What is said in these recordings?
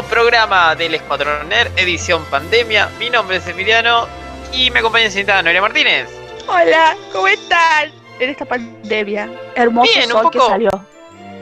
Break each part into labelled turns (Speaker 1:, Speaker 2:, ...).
Speaker 1: nuevo programa del Escuadrón Nerd, edición pandemia. Mi nombre es Emiliano y me acompaña en señorita Noelia Martínez.
Speaker 2: Hola, ¿cómo están? En esta pandemia. Hermoso
Speaker 1: Bien, un
Speaker 2: sol que salió.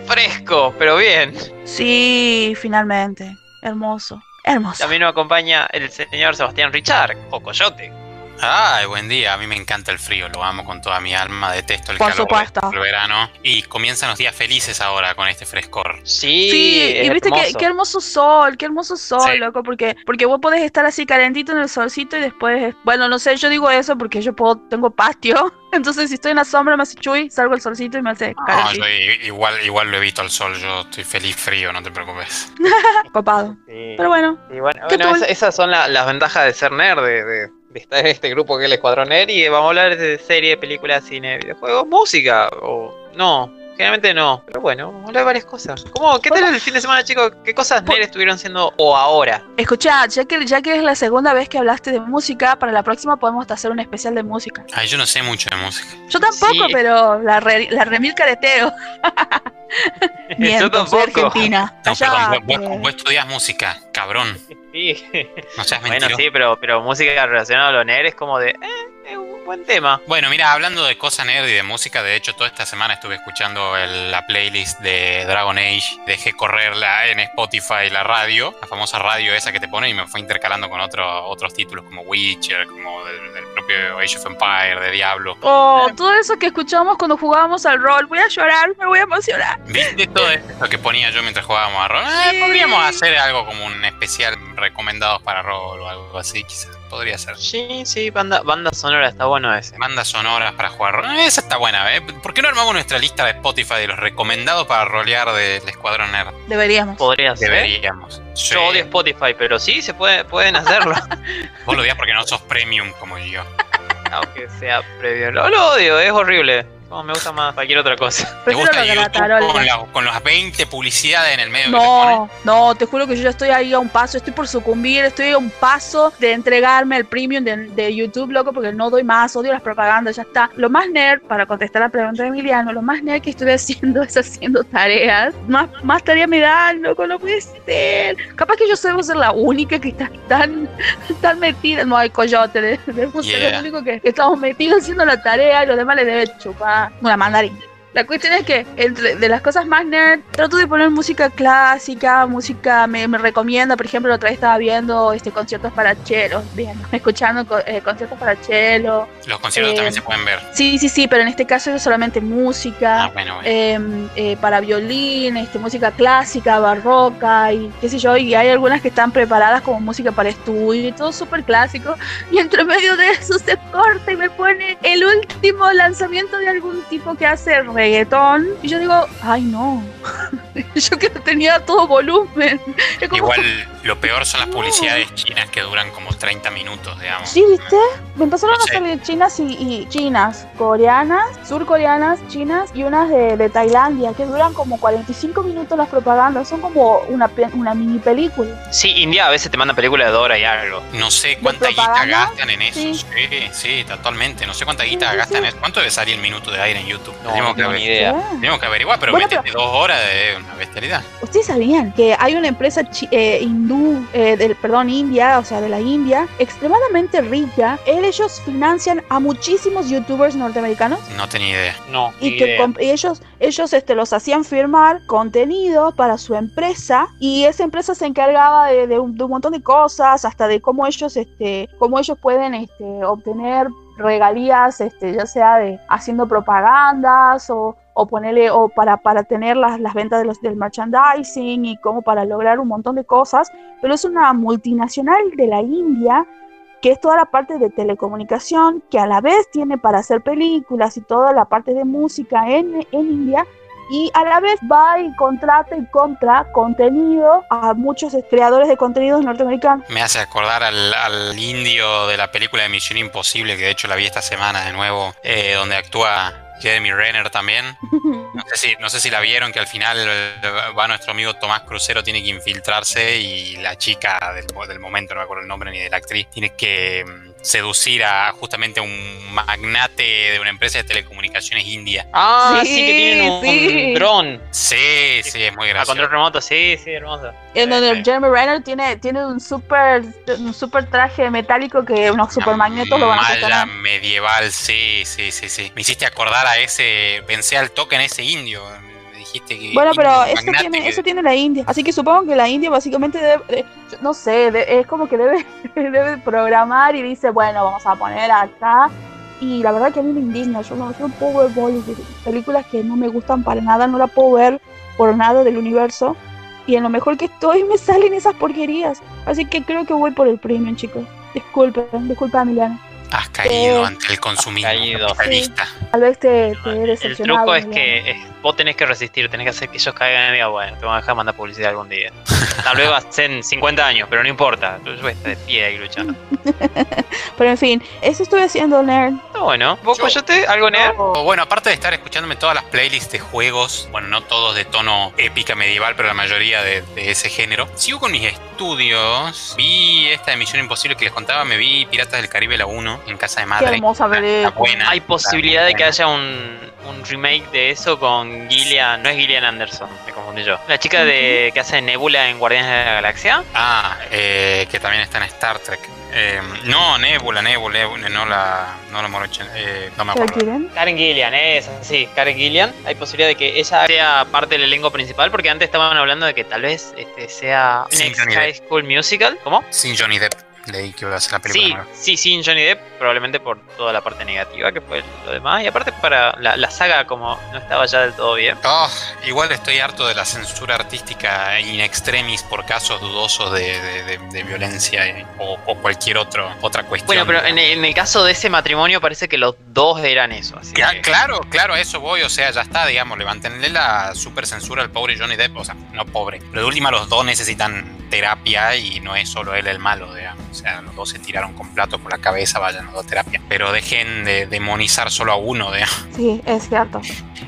Speaker 1: Fresco, pero bien.
Speaker 2: Sí, finalmente. Hermoso. Hermoso.
Speaker 1: También nos acompaña el señor Sebastián Richard, o Coyote.
Speaker 3: Ay, buen día. A mí me encanta el frío, lo amo con toda mi alma. Detesto el
Speaker 2: Por
Speaker 3: calor,
Speaker 2: supuesto.
Speaker 3: el verano. Y comienzan los días felices ahora con este frescor.
Speaker 1: Sí,
Speaker 2: Sí, y viste que,
Speaker 1: hermoso.
Speaker 2: qué hermoso sol, qué hermoso sol,
Speaker 3: Sí.
Speaker 2: loco, porque, porque vos podés estar así calentito en el solcito y después, bueno, no sé, yo digo eso porque yo puedo, tengo patio, entonces si estoy en la sombra me hace chuy, salgo al solcito y me hace
Speaker 3: No,
Speaker 2: calentito,
Speaker 3: yo igual, igual lo evito al sol. Yo estoy feliz frío, no te preocupes.
Speaker 2: copado.
Speaker 1: Sí.
Speaker 2: Pero bueno,
Speaker 1: Y bueno,
Speaker 2: ¿Qué
Speaker 1: bueno, esa- esas son la- las ventajas de ser nerd, de, de- estar en este grupo que es el Escuadrón. Y vamos a hablar de serie, películas, cine, videojuegos, música. O no, generalmente no. Pero bueno, vamos a hablar de varias cosas. ¿Cómo, ¿Qué tal el fin de semana, chicos? ¿Qué cosas
Speaker 2: Por-
Speaker 1: nerd estuvieron haciendo o ahora?
Speaker 2: escuchá, ya que, ya que es la segunda vez que hablaste de música, para la próxima podemos hacer un especial de música.
Speaker 3: Ay, yo no sé mucho de música.
Speaker 2: Yo tampoco,
Speaker 1: Sí.
Speaker 2: pero la, re- la remil careteo.
Speaker 1: Yo
Speaker 2: Miento, soy
Speaker 1: tampoco.
Speaker 2: argentina.
Speaker 3: No, perdón,
Speaker 2: Allá,
Speaker 3: vos, vos-
Speaker 2: eh,
Speaker 3: vos estudias música, cabrón.
Speaker 1: Sí.
Speaker 3: No seas
Speaker 1: Bueno,
Speaker 3: mentiroso.
Speaker 1: sí, pero, pero música relacionada a lo nerd es como de. Eh, buen tema.
Speaker 3: Bueno, mira, hablando de cosas nerd y de música, de hecho, toda esta semana estuve escuchando el- la playlist de Dragon Age. Dejé correrla en Spotify la radio, la famosa radio esa que te pone, y me fue intercalando con otro- otros títulos como Witcher, como del, del propio Age of Empire, de Diablo.
Speaker 2: Oh, todo eso que escuchábamos cuando jugábamos al rol. Voy a llorar, me voy a emocionar.
Speaker 3: ¿Viste todo esto que ponía yo mientras jugábamos a rol? Eh,
Speaker 2: Sí.
Speaker 3: podríamos hacer algo como un especial recomendados para rol o algo así, quizás. Podría ser.
Speaker 1: Sí, sí, banda, banda sonora está bueno ese.
Speaker 3: Bandas sonoras para jugar Esa está buena, ¿eh? ¿Por qué no armamos nuestra lista de Spotify de los recomendados para rolear del Escuadrón Nerd?
Speaker 2: Deberíamos.
Speaker 1: Podría ser.
Speaker 3: Deberíamos. Sí.
Speaker 1: Yo odio Spotify, pero sí, se puede, pueden hacerlo.
Speaker 3: Vos lo odias porque no sos premium como yo.
Speaker 1: Aunque sea previo. Lo, lo odio, es horrible. No, me gusta más cualquier otra cosa.
Speaker 3: ¿Te gusta YouTube con, la- con las 20 publicidades en el medio que?
Speaker 2: No, no, te juro que yo ya estoy ahí a un paso, estoy por sucumbir, estoy a un paso de entregarme el premium de, de YouTube, loco, porque no doy más, odio las propagandas, ya está. Lo más nerd, para contestar la pregunta de Emiliano, lo más nerd que estuve haciendo es haciendo tareas. Más, más tarea me dan, loco, no puede ser. Capaz que yo debo ser la única que está tan, tan metida, no hay coyote, de- debemos ser
Speaker 3: Yeah.
Speaker 2: los únicos que, que estamos metidos haciendo la tarea y los demás les debe chupar una mandarina. La cuestión es que entre de las cosas más nerd, trato de poner música clásica, música me, me recomienda, por ejemplo, la otra vez estaba viendo este conciertos para cello, viendo, escuchando eh, conciertos para cello.
Speaker 3: Los conciertos
Speaker 2: Eh,
Speaker 3: también se pueden ver.
Speaker 2: Sí, sí, sí, pero en este caso es solamente música.
Speaker 3: Ah, bueno, bueno.
Speaker 2: eh, eh, para violín, este, música clásica, barroca y qué sé yo, y hay algunas que están preparadas como música para estudio y todo súper clásico, y entre medio de eso se corta y me pone el último lanzamiento de algún tipo que hace reggaetón, y yo digo, ay no, yo que tenía todo volumen. Como,
Speaker 3: Igual lo peor son las
Speaker 2: No.
Speaker 3: publicidades chinas que duran como 30 minutos, digamos.
Speaker 2: Sí, ¿viste? Me empezaron
Speaker 3: No
Speaker 2: a
Speaker 3: sé.
Speaker 2: salir chinas y, y chinas, coreanas, surcoreanas, chinas y unas de, de Tailandia que duran como 45 minutos las propagandas. Son como una, una mini película.
Speaker 1: Sí, India a veces te manda películas de Dora y algo.
Speaker 3: No sé cuánta guita gastan en eso.
Speaker 2: Sí.
Speaker 3: Sí, sí, totalmente. No sé cuánta guita
Speaker 2: sí,
Speaker 3: gastan
Speaker 2: sí.
Speaker 3: en eso. ¿Cuánto debe salir el minuto de aire en YouTube?
Speaker 1: No,
Speaker 3: tenemos, que
Speaker 1: no,
Speaker 3: aver-
Speaker 1: ni idea.
Speaker 2: ¿Eh?
Speaker 3: tenemos que averiguar, pero
Speaker 2: Bueno,
Speaker 3: dos horas de una bestialidad.
Speaker 2: Ustedes sabían que hay una empresa eh, hindú, eh, del, perdón, India, o sea, de la India, extremadamente rica. Ellos financian a muchísimos youtubers norteamericanos
Speaker 3: No tenía idea.
Speaker 1: No,
Speaker 2: y
Speaker 1: ni
Speaker 2: que
Speaker 1: idea.
Speaker 2: comp- y ellos ellos este los hacían firmar contenido para su empresa y esa empresa se encargaba de, de un, de un montón de cosas hasta de cómo ellos este cómo ellos pueden este obtener regalías este ya sea de haciendo propagandas o o ponerle o para, para tener las, las ventas de los, del merchandising y como para lograr un montón de cosas, pero es una multinacional de la India que es toda la parte de telecomunicación, que a la vez tiene para hacer películas y toda la parte de música en, en India, y a la vez va y contrata y compra contenido a muchos creadores de contenidos norteamericanos.
Speaker 3: Me hace acordar al, al indio de la película de Misión Imposible, que de hecho la vi esta semana de nuevo, eh, donde actúa Jeremy Renner también. No sé, si, no sé si la vieron, que al final eh, va nuestro amigo Tomás Crucero, tiene que infiltrarse y la chica del, del momento, no me acuerdo el nombre ni de la actriz, tiene que mm, seducir a justamente un magnate de una empresa de telecomunicaciones india.
Speaker 1: Ah, sí,
Speaker 2: Sí,
Speaker 1: que tienen un,
Speaker 2: sí.
Speaker 1: un dron
Speaker 3: Sí, sí, es muy
Speaker 1: a control
Speaker 3: gracioso.
Speaker 1: remoto. Sí, sí, hermoso.
Speaker 2: En donde
Speaker 3: sí.
Speaker 2: Jeremy Renner tiene, tiene un super un super traje metálico que unos super magnetos lo van a sostener.
Speaker 3: medieval, sí, sí, sí, sí. Me hiciste acordar a ese, pensé al toque en ese indio. Dijiste que.
Speaker 2: Bueno, pero eso tiene,
Speaker 3: que-
Speaker 2: eso tiene la India. Así que supongo que la India básicamente debe, eh, no sé, de- es como que debe, debe programar y dice, bueno, vamos a poner acá. Y la verdad que a mí me indigna, yo no, yo no puedo ver Bollywood, películas que no me gustan para nada, no la puedo ver por nada del universo. Y en lo mejor que estoy me salen esas porquerías. Así que creo que voy por el premium, chicos. Disculpen, disculpa, Emiliano.
Speaker 3: Has caído
Speaker 2: Eh,
Speaker 3: ante el consumismo
Speaker 1: caído.
Speaker 3: capitalista.
Speaker 2: Tal vez te, te he
Speaker 1: El
Speaker 2: decepcionado.
Speaker 1: truco es que vos tenés que resistir, tenés que hacer que ellos caigan y digan, bueno, te van a dejar mandar publicidad algún día. Tal vez va a ser en 50 años, pero no importa. Tú estás de pie ahí luchando.
Speaker 2: Pero en fin, eso estoy haciendo, nerd.
Speaker 1: Está bueno. ¿Vos,
Speaker 3: Yo-
Speaker 1: Coyote? ¿Algo nerd?
Speaker 3: O, Bueno, aparte de estar escuchándome todas las playlists de juegos, bueno, no todos de tono épica medieval, pero la mayoría de, de ese género, sigo con mis estudios. Vi esta emisión imposible que les contaba, me vi Piratas del Caribe la 1 en casa de
Speaker 2: Qué
Speaker 3: madre.
Speaker 2: hermosa
Speaker 3: La
Speaker 2: película.
Speaker 3: buena.
Speaker 1: Hay posibilidad de que haya un, un remake de eso con Gillian. No es Gillian Anderson, me confundí yo. La chica de que hace Nebula en Guardianes de la Galaxia.
Speaker 3: Ah, eh, que también está en Star Trek. Eh, no, Nebula, Nebula, Nebula, no la, no la morochen, eh, no me
Speaker 2: ¿Qué
Speaker 3: acuerdo.
Speaker 2: quieren?
Speaker 1: Karen Gillian, esa, sí, Karen Gillian. Hay posibilidad de que ella sea parte del elenco principal, porque antes estaban hablando de que tal vez este sea
Speaker 3: Sí,
Speaker 1: Next
Speaker 3: Johnny
Speaker 1: High School Musical. ¿Cómo?
Speaker 3: Sin Johnny Depp, leí que iba a ser la película
Speaker 1: Sí,
Speaker 3: nueva.
Speaker 1: sí, sin Johnny Depp, probablemente por toda la parte negativa que fue lo demás. Y aparte para la, la saga como no estaba ya del todo bien.
Speaker 3: Oh, igual estoy harto de la censura artística in extremis por casos dudosos de, de- de- de violencia o, o cualquier otro, otra cuestión.
Speaker 1: Bueno, pero en, en el caso de ese matrimonio parece que los dos eran eso. Así que-
Speaker 3: Claro, claro, a eso voy, o sea, ya está, digamos, levantenle la super censura al pobre Johnny Depp, o sea, no pobre, pero de última los dos necesitan terapia y no es solo él el malo, digamos, sea, los dos se tiraron con platos por la cabeza, vayan a terapia, pero dejen de demonizar solo a uno, digamos.
Speaker 2: Sí, es cierto.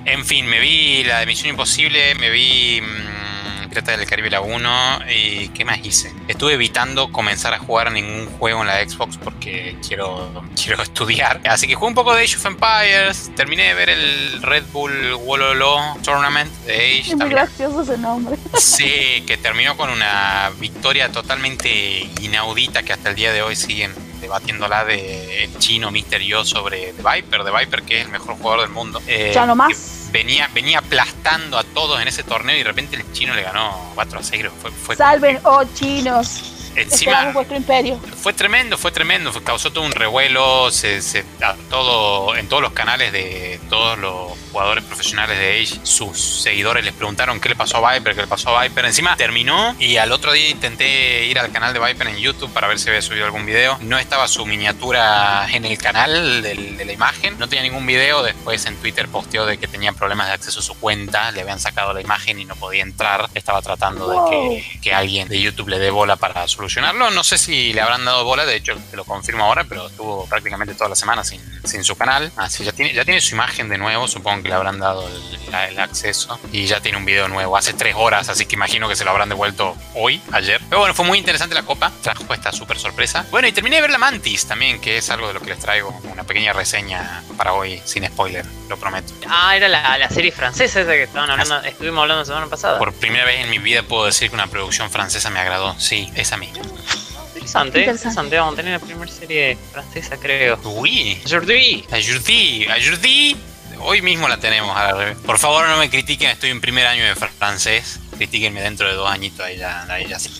Speaker 3: En fin, me vi la de Misión Imposible, me vi mm, Pirata del Caribe la 1 y ¿qué más hice? Estuve evitando comenzar a jugar ningún juego en la Xbox porque quiero, quiero estudiar. Así que jugué un poco de Age of Empires, terminé de ver el Red Bull Wololo Tournament de Age.
Speaker 2: Es muy gracioso ese nombre.
Speaker 3: Sí, que terminó con una victoria totalmente inaudita que hasta el día de hoy siguen debatiéndola de el chino. Yo sobre The Viper, The Viper que es el mejor jugador del mundo. Eh,
Speaker 2: Ya no
Speaker 3: que
Speaker 2: más.
Speaker 3: Venía, venía aplastando a todos en ese torneo y de repente el chino le ganó 4 a 0. Fue, fue
Speaker 2: Salven, oh chinos.
Speaker 3: Encima
Speaker 2: vuestro imperio.
Speaker 3: fue tremendo, fue tremendo, fue- causó todo un revuelo, se, se- todo, en todos los canales de todos los jugadores profesionales de Age, sus seguidores les preguntaron qué le pasó a Viper, qué le pasó a Viper. Encima terminó y al otro día intenté ir al canal de Viper en YouTube para ver si había subido algún video. No estaba su miniatura en el canal del- de la imagen, no tenía ningún video. Después en Twitter posteó de que tenía problemas de acceso a su cuenta, le habían sacado la imagen y no podía entrar. Estaba tratando de que, que alguien de YouTube le dé bola para solucionarlo. No sé si le habrán dado bola, de hecho te lo confirmo ahora, pero estuvo prácticamente toda la semana sin, sin su canal. Así ya tiene, ya tiene su imagen de nuevo, supongo que le habrán dado el, el acceso. Y ya tiene un video nuevo hace tres horas, así que imagino que se lo habrán devuelto hoy, ayer. Pero bueno, fue muy interesante la copa, trajo esta súper sorpresa. Bueno, y terminé de ver la Mantis también, que es algo de lo que les traigo, una pequeña reseña para hoy, sin spoiler, lo prometo.
Speaker 1: Ah, era la, la serie francesa esa que estaban hablando, estuvimos hablando la semana pasada.
Speaker 3: Por primera vez en mi vida puedo decir que una producción francesa me agradó. Sí, esa misma.
Speaker 1: Interesante,
Speaker 2: Interesante.
Speaker 1: interesante. Vamos a tener la primera serie francesa, creo.
Speaker 3: Uy,
Speaker 1: Aujourd'hui.
Speaker 3: Ayurdi, Ayurdi. Hoy mismo la tenemos. a la. Por favor, no me critiquen, estoy en primer año de francés. Critíquenme dentro de dos añitos, ahí ya, ahí ya sí.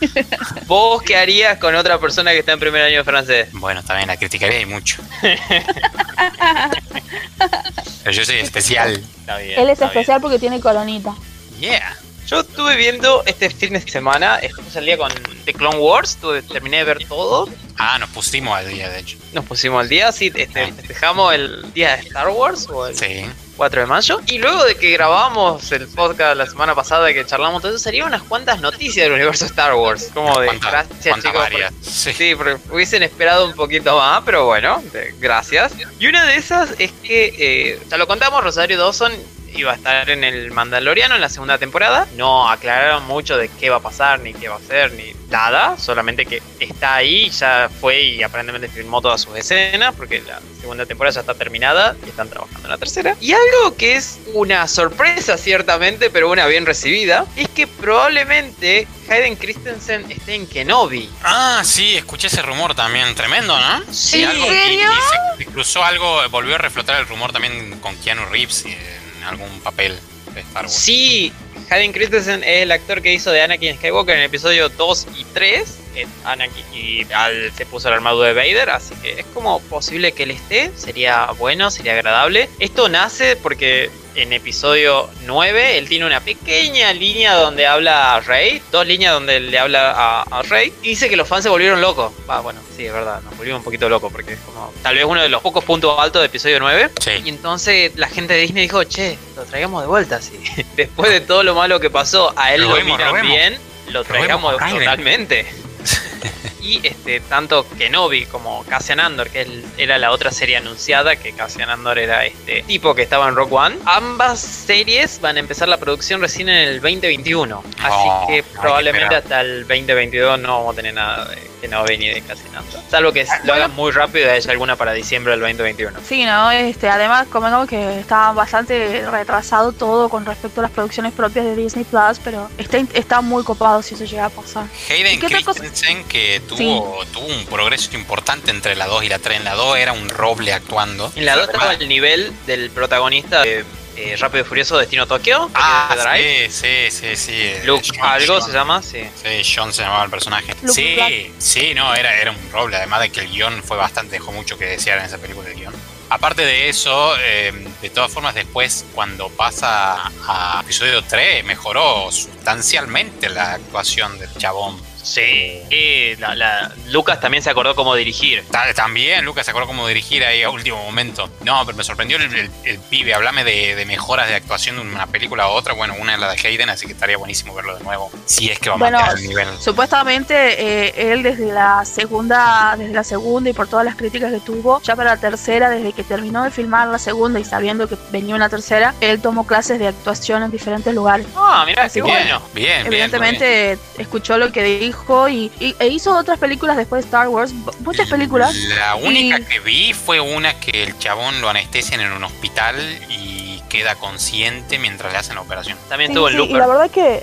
Speaker 1: ¿Vos qué harías con otra persona que está en primer año de francés?
Speaker 3: Bueno, también la criticaré y mucho. Pero yo soy especial.
Speaker 1: Está bien.
Speaker 2: Él es
Speaker 1: está bien.
Speaker 2: especial porque tiene coronita.
Speaker 3: Yeah.
Speaker 1: Yo estuve viendo este fin de semana, estamos al día con The Clone Wars, tuve- terminé de ver todo.
Speaker 3: Ah, nos pusimos al día, de hecho.
Speaker 1: Nos pusimos al día, sí, este, festejamos el día de Star Wars o el
Speaker 3: Sí.
Speaker 1: 4 de mayo. Y luego de que grabamos el podcast la semana pasada que charlamos todo eso, salieron unas cuantas noticias del universo Star Wars. Como de
Speaker 3: ¿Cuántas-
Speaker 1: gracias chicos. por-
Speaker 3: varias? Sí.
Speaker 1: Sí, porque hubiesen esperado un poquito más, pero bueno, de- gracias. Y una de esas es que, eh, ya lo contamos, Rosario Dawson iba a estar en el Mandaloriano en la segunda temporada. No aclararon mucho de qué va a pasar, ni qué va a hacer, ni nada. Solamente que está ahí, ya fue y aparentemente filmó todas sus escenas, porque la segunda temporada ya está terminada y están trabajando en la tercera. Y algo que es una sorpresa, ciertamente, pero una bien recibida, es que probablemente Hayden Christensen esté en Kenobi.
Speaker 3: Ah, sí, escuché ese rumor también. Tremendo, ¿no?
Speaker 1: Sí,
Speaker 2: ¿En
Speaker 3: algo, y-
Speaker 2: serio?
Speaker 3: y se, se cruzó algo, volvió a reflotar el rumor también con Keanu Reeves en algún papel de Star Wars.
Speaker 1: Sí, Hayden Christensen es el actor que hizo de Anakin Skywalker en el episodio 2 y 3. en Anakin y al- se puso la armadura de Vader, así que es como posible que él esté. Sería bueno, sería agradable. Esto nace porque en episodio 9 él tiene una pequeña línea donde habla a Rey, dos líneas donde le habla a, a Rey. Y dice que los fans se volvieron locos. Ah, bueno, sí, es verdad, nos volvimos un poquito locos porque es como tal vez uno de los pocos puntos altos de episodio 9. Y
Speaker 3: Sí.
Speaker 1: entonces la gente de Disney dijo, che, lo traigamos de vuelta, sí. Después de todo lo malo que pasó, a él lo,
Speaker 3: Robemos,
Speaker 1: miran bien, lo traigamos totalmente. y este, tanto Kenobi como Cassian Andor, que él- era la otra serie anunciada, que Cassian Andor era este tipo que estaba en Rock One, ambas series van a empezar la producción recién en el 2021. Así
Speaker 3: Oh,
Speaker 1: que probablemente hasta el 2022 no vamos a tener nada de Kenobi ni de Cassian Andor. Salvo que lo hagan muy rápido y haya alguna para diciembre del 2021.
Speaker 2: Sí, ¿no? Este, además, como que está bastante retrasado todo con respecto a las producciones propias de Disney Plus, pero está, está muy copado si eso llega a pasar.
Speaker 3: Hayden
Speaker 2: ¿Y qué otra cosa?
Speaker 3: Christensen que tuvo, tuvo un progreso importante entre la 2 y la 3. En la 2 era un roble actuando.
Speaker 1: En la 2 estaba el nivel del protagonista de eh, Rápido y Furioso Destino Tokio.
Speaker 3: Ah,
Speaker 1: de Drive.
Speaker 3: sí, sí, sí, sí.
Speaker 1: Luke
Speaker 3: John-
Speaker 1: algo
Speaker 3: John.
Speaker 1: se llama, sí.
Speaker 3: Sí, John se llamaba el personaje.
Speaker 2: Luke
Speaker 3: sí,
Speaker 2: Black.
Speaker 3: sí, no, era, era un roble. Además de que el guion fue bastante, dejó mucho que desear en esa película el guion. Aparte de eso, eh, de todas formas, después, cuando pasa a episodio 3, mejoró sustancialmente la actuación del chabón.
Speaker 1: Sí. Y la, la- Lucas también se acordó cómo dirigir.
Speaker 3: Ta- También Lucas se acordó cómo dirigir ahí a último momento. No, pero me sorprendió el, el- el pibe. Hablame de, de mejoras de actuación de una película a otra. Bueno, una es la de Hayden, así que estaría buenísimo verlo de nuevo. Si es que va a
Speaker 2: Bueno,
Speaker 3: mantener el nivel.
Speaker 2: Supuestamente eh, él desde la segunda, desde la segunda y por todas las críticas que tuvo, ya para la tercera, desde que terminó de filmar la segunda y sabiendo que venía una tercera, él tomó clases de actuación en diferentes lugares.
Speaker 1: Ah, mirá, qué
Speaker 2: Así que-
Speaker 1: bueno.
Speaker 3: Bien, bien.
Speaker 2: Evidentemente escuchó lo que dijo y, y- e hizo otras películas después de Star Wars, muchas películas.
Speaker 3: La única
Speaker 2: Y-
Speaker 3: que vi fue una que el chabón lo anestesian en un hospital y queda consciente mientras le hacen la operación.
Speaker 1: También
Speaker 2: Sí,
Speaker 1: estuvo
Speaker 2: sí, y la verdad que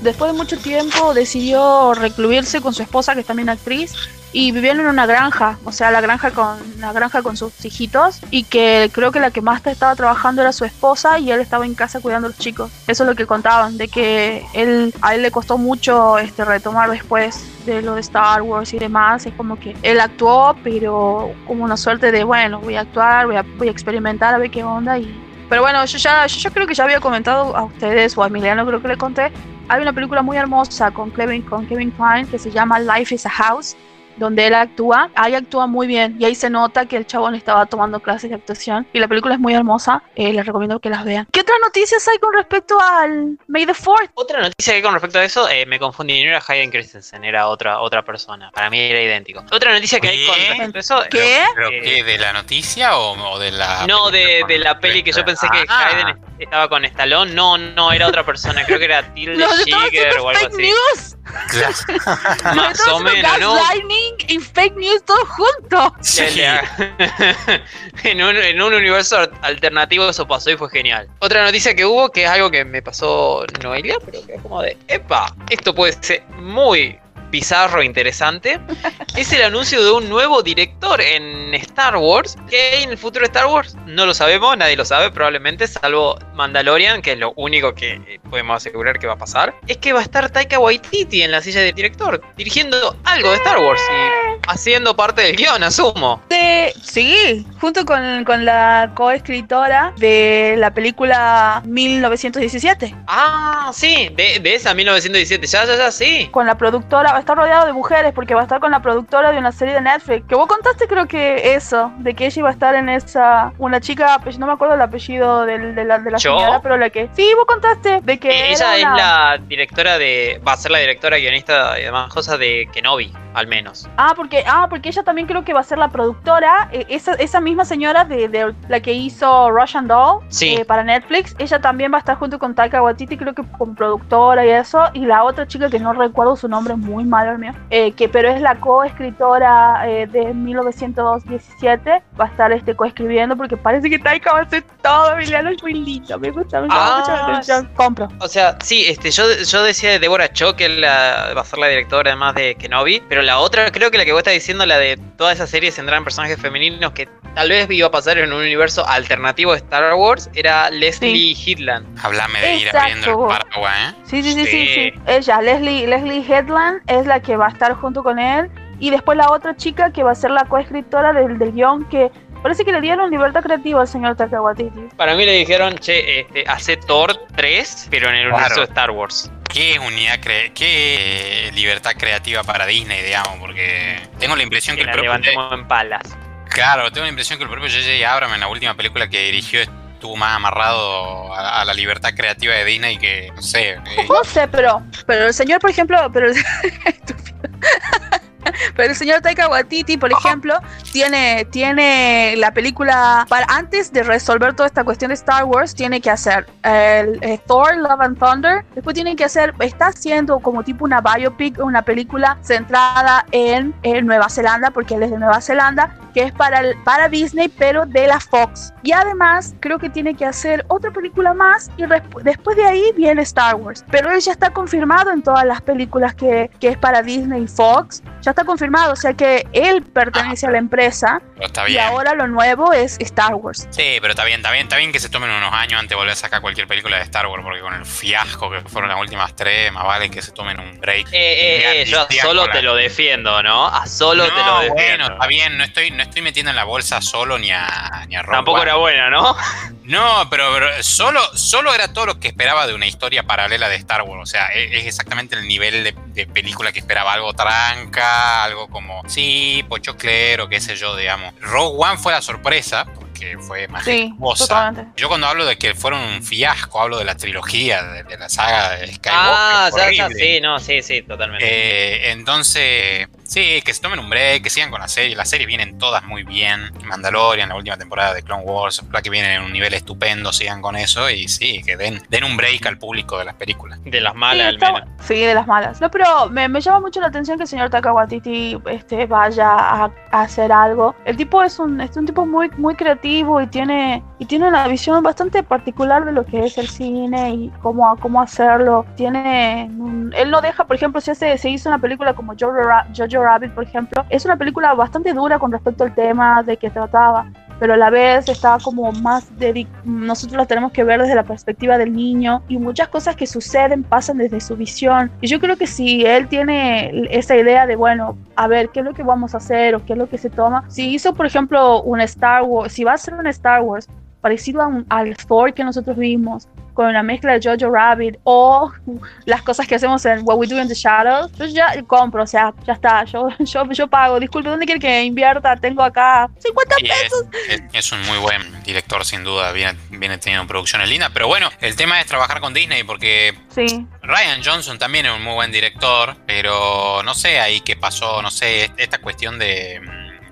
Speaker 2: después de mucho tiempo decidió recluirse con su esposa, que es también actriz, y vivían en una granja, o sea, la granja con la granja con sus hijitos, y que creo que la que más estaba trabajando era su esposa y él estaba en casa cuidando a los chicos. Eso es lo que contaban, de que él a él le costó mucho este retomar después de lo de Star Wars y demás, es como que él actuó, pero como una suerte de, bueno, voy a actuar, voy a, voy a experimentar a ver qué onda y pero bueno, yo ya, yo ya creo que ya había comentado a ustedes o a Emiliano creo que le conté. Hay una película muy hermosa con Kevin, con Kevin Kline que se llama Life is a House, donde él actúa. Ahí actúa muy bien y ahí se nota que el chabón estaba tomando clases de actuación. Y la película es muy hermosa, eh, les recomiendo que las vean. ¿Qué otras noticias hay con respecto al May the 4th?
Speaker 1: Otra noticia que hay con respecto a eso, eh, me confundí, no era Hayden Christensen, era otra otra persona. Para mí era idéntico. Otra noticia que hay con
Speaker 3: ¿Qué?
Speaker 1: respecto a eso.
Speaker 2: ¿Qué?
Speaker 3: ¿Pero
Speaker 1: Eh,
Speaker 3: qué? ¿De la noticia o, o de la.?
Speaker 1: No, de,
Speaker 3: película
Speaker 1: de la peli que yo pensé que
Speaker 3: Ah.
Speaker 1: Hayden estaba con Stallone. No, no, era otra persona. Creo que era Schigger
Speaker 2: haciendo
Speaker 1: o algo
Speaker 2: fake
Speaker 1: así.
Speaker 2: news.
Speaker 3: Claro.
Speaker 1: Más o menos, ¿no?
Speaker 2: gaslighting y fake news todo junto.
Speaker 3: Sí.
Speaker 1: En, un, en un universo al- alternativo eso pasó y fue genial. Otra noticia que hubo, que es algo que me pasó Noelia, pero que es como de, epa, esto puede ser muy bizarro e interesante, es el anuncio de un nuevo director en Star Wars. ¿Qué hay en el futuro de Star Wars? No lo sabemos, nadie lo sabe probablemente, salvo Mandalorian, que es lo único que podemos asegurar que va a pasar. Es que va a estar Taika Waititi en la silla de director, dirigiendo algo de Star Wars y haciendo parte del guion, asumo.
Speaker 2: De, sí, junto con, con la coescritora de la película 1917.
Speaker 1: Ah, sí, de, de esa 1917, ya, ya, ya, sí.
Speaker 2: Con la productora, a estar rodeado de mujeres porque va a estar con la productora de una serie de Netflix. Que vos contaste, creo que eso, de que ella iba a estar en esa. Una chica, no me acuerdo el apellido del- de, la, de la
Speaker 1: ¿Yo?
Speaker 2: señora, pero la que. Sí, vos contaste de que.
Speaker 1: Ella
Speaker 2: era
Speaker 1: es la directora de. Va a ser la directora, guionista y demás cosas de Kenobi. al menos.
Speaker 2: Ah, porque, ah, porque ella también creo que va a ser la productora. eh, esa, esa misma señora de, de la que hizo Russian Doll
Speaker 1: Sí.
Speaker 2: eh, para Netflix, ella también va a estar junto con Taika Waititi, creo que como productora y eso. Y la otra chica que no recuerdo su nombre, muy malo el mío, eh, que pero es la coescritora eh, de 1917, va a estar este coescribiendo porque parece que Taika va a hacer todo. Emiliano es muy lindo, me gusta, me llama
Speaker 1: Ah,
Speaker 2: mucho la atención. Compro.
Speaker 1: O sea, sí, este, yo, yo decía de Deborah Cho, que la, va a ser la directora además de Kenobi, pero la otra, creo que la que vos estás diciendo, la de todas esas series tendrán personajes femeninos que tal vez iba a pasar en un universo alternativo de Star Wars, era Leslie Hitland.
Speaker 3: Hablame de ir abriendo el paraguas, ¿eh?
Speaker 2: Sí, sí, sí, sí,
Speaker 1: Sí.
Speaker 2: sí. Ella, Leslie, Leslie Headland, es la que va a estar junto con él. Y después la otra chica que va a ser la coescritora del, del guion que parece que le dieron libertad creativa al señor Taika Waititi.
Speaker 1: Para mí le dijeron, che, este, hace Thor 3, pero en el
Speaker 3: Claro.
Speaker 1: universo de Star Wars.
Speaker 3: Qué unidad, cre- qué eh, libertad creativa para Disney, digamos, porque tengo la impresión que
Speaker 1: Que
Speaker 3: el
Speaker 1: la
Speaker 3: propio...
Speaker 1: levantemos en palas.
Speaker 3: Claro, tengo la impresión que el propio J.J. Abrams en la última película que dirigió estuvo más amarrado a, a la libertad creativa de Disney que, no sé, eh,
Speaker 2: No sé, pero, pero el señor, por ejemplo, pero Estúpido. Pero el señor Taika Waititi, por ejemplo, tiene, tiene la película para antes de resolver toda esta cuestión de Star Wars, tiene que hacer el, eh, Thor, Love and Thunder. Después tiene que hacer, está haciendo como tipo una biopic, una película centrada en, en Nueva Zelanda, porque él es de Nueva Zelanda, que es para, el- para Disney, pero de la Fox. Y además, creo que tiene que hacer otra película más y después de ahí viene Star Wars. Pero él ya está confirmado en todas las películas que, que es para Disney y Fox. Ya está confirmado, o sea que él pertenece a la empresa
Speaker 3: pero está
Speaker 2: y ahora lo nuevo es Star Wars.
Speaker 3: Sí, pero está bien, está bien, está bien que se tomen unos años antes de volver a sacar cualquier película de Star Wars, porque con el fiasco que fueron las últimas tres, más vale que se tomen un break.
Speaker 1: Eh, eh, eh, yo a solo te lo defiendo, ¿no? A solo te lo defiendo.
Speaker 3: bueno, está bien, no estoy, no estoy metiendo en la bolsa solo ni a, ni a
Speaker 1: Tampoco
Speaker 3: One.
Speaker 1: era buena, ¿no?
Speaker 3: No, pero, pero solo, solo era todo lo que esperaba de una historia paralela de Star Wars. O sea, e- es, exactamente el nivel de, de película que esperaba. Algo tranca, algo como, sí, pochoclero, qué sé yo, digamos. Rogue One fue la sorpresa, porque fue
Speaker 2: Sí,
Speaker 3: majestuosa.
Speaker 2: totalmente.
Speaker 3: Yo cuando hablo de que fueron un fiasco, hablo de la trilogía, de, de la saga de Skywalker.
Speaker 1: Ah, ya, ya, sí, no, sí, sí, totalmente.
Speaker 3: Eh, entonces, sí, que se tomen un break, que sigan con la serie. Las series vienen todas muy bien. Mandalorian, la última temporada de Clone Wars, la que vienen en un nivel estupendo, sigan con eso. Y sí, que den, den un break al público de las películas.
Speaker 1: de las
Speaker 2: Sí,
Speaker 1: malas, al
Speaker 2: está-
Speaker 1: menos.
Speaker 2: sí, de las malas. No, pero me, me llama mucho la atención que el señor Taika Waititi este, vaya a, a hacer algo. El tipo es un, es un tipo muy, muy creativo y tiene, y tiene una visión bastante particular de lo que es el cine y cómo, cómo hacerlo. Tiene, un- él no deja, por ejemplo, si hace, se hizo una película como Jojo, Jojo Rabbit, por ejemplo, es una película bastante dura con respecto al tema de que trataba pero a la vez está como más nosotros la tenemos que ver desde la perspectiva del niño y muchas cosas que suceden pasan desde su visión. Y yo creo que si él tiene esa idea de bueno a ver qué es lo que vamos a hacer o qué es lo que se toma si hizo por ejemplo un Star Wars si va a ser un Star Wars parecido a un- al Thor que nosotros vimos con una mezcla de Jojo Rabbit o las cosas que hacemos en What We Do in the Shadows, yo ya compro, o sea, ya está, yo, yo, yo pago. Disculpe, ¿dónde quiere que invierta? Tengo acá 50
Speaker 3: Y es, es- es un muy buen director, sin duda. Viene, viene teniendo producciones lindas. Pero bueno, el tema es trabajar con Disney porque
Speaker 2: Sí,
Speaker 3: Ryan Johnson también es un muy buen director, pero no sé ahí qué pasó, no sé, esta cuestión de,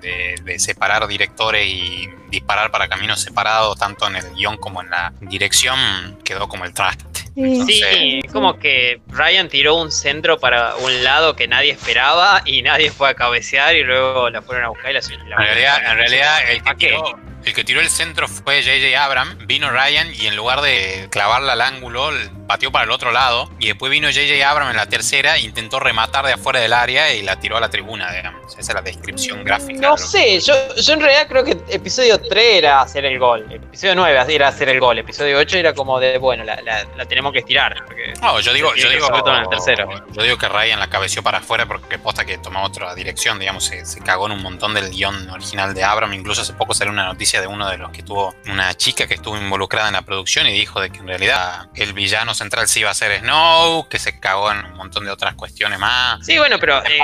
Speaker 3: de- de separar directores y disparar para caminos separados, tanto en el guion como en la dirección, quedó como el traste.
Speaker 2: sí.
Speaker 1: Sí,
Speaker 2: Sí.
Speaker 1: como que Ryan tiró un centro para un lado que nadie esperaba y nadie fue a cabecear y luego la fueron a buscar y la
Speaker 3: En realidad, en realidad el, que
Speaker 1: ¿A qué?
Speaker 3: tiró, el que tiró el centro fue J.J. Abrams, vino Ryan y en lugar de clavarla al ángulo, pateó para el otro lado y después vino J.J. Abrams en la tercera intentó rematar de afuera del área y la tiró a la tribuna, digamos. Esa es la descripción gráfica.
Speaker 1: No sé, yo, yo en realidad creo que episodio 3 era hacer el gol, episodio 9 era hacer el gol, episodio 8 era como de, bueno, la, la- la tenemos que estirar.
Speaker 3: No, yo digo, yo digo, yo digo que Ryan la cabeció para afuera porque posta que tomó otra dirección, digamos, se, se cagó en un montón del guion original de Abrams. Incluso hace poco salió una noticia de uno de los que tuvo una chica que estuvo involucrada en la producción y dijo de que en realidad el villano central sí iba a ser Snow, que se cagó en un montón de otras cuestiones más.
Speaker 1: Sí, bueno, pero eh,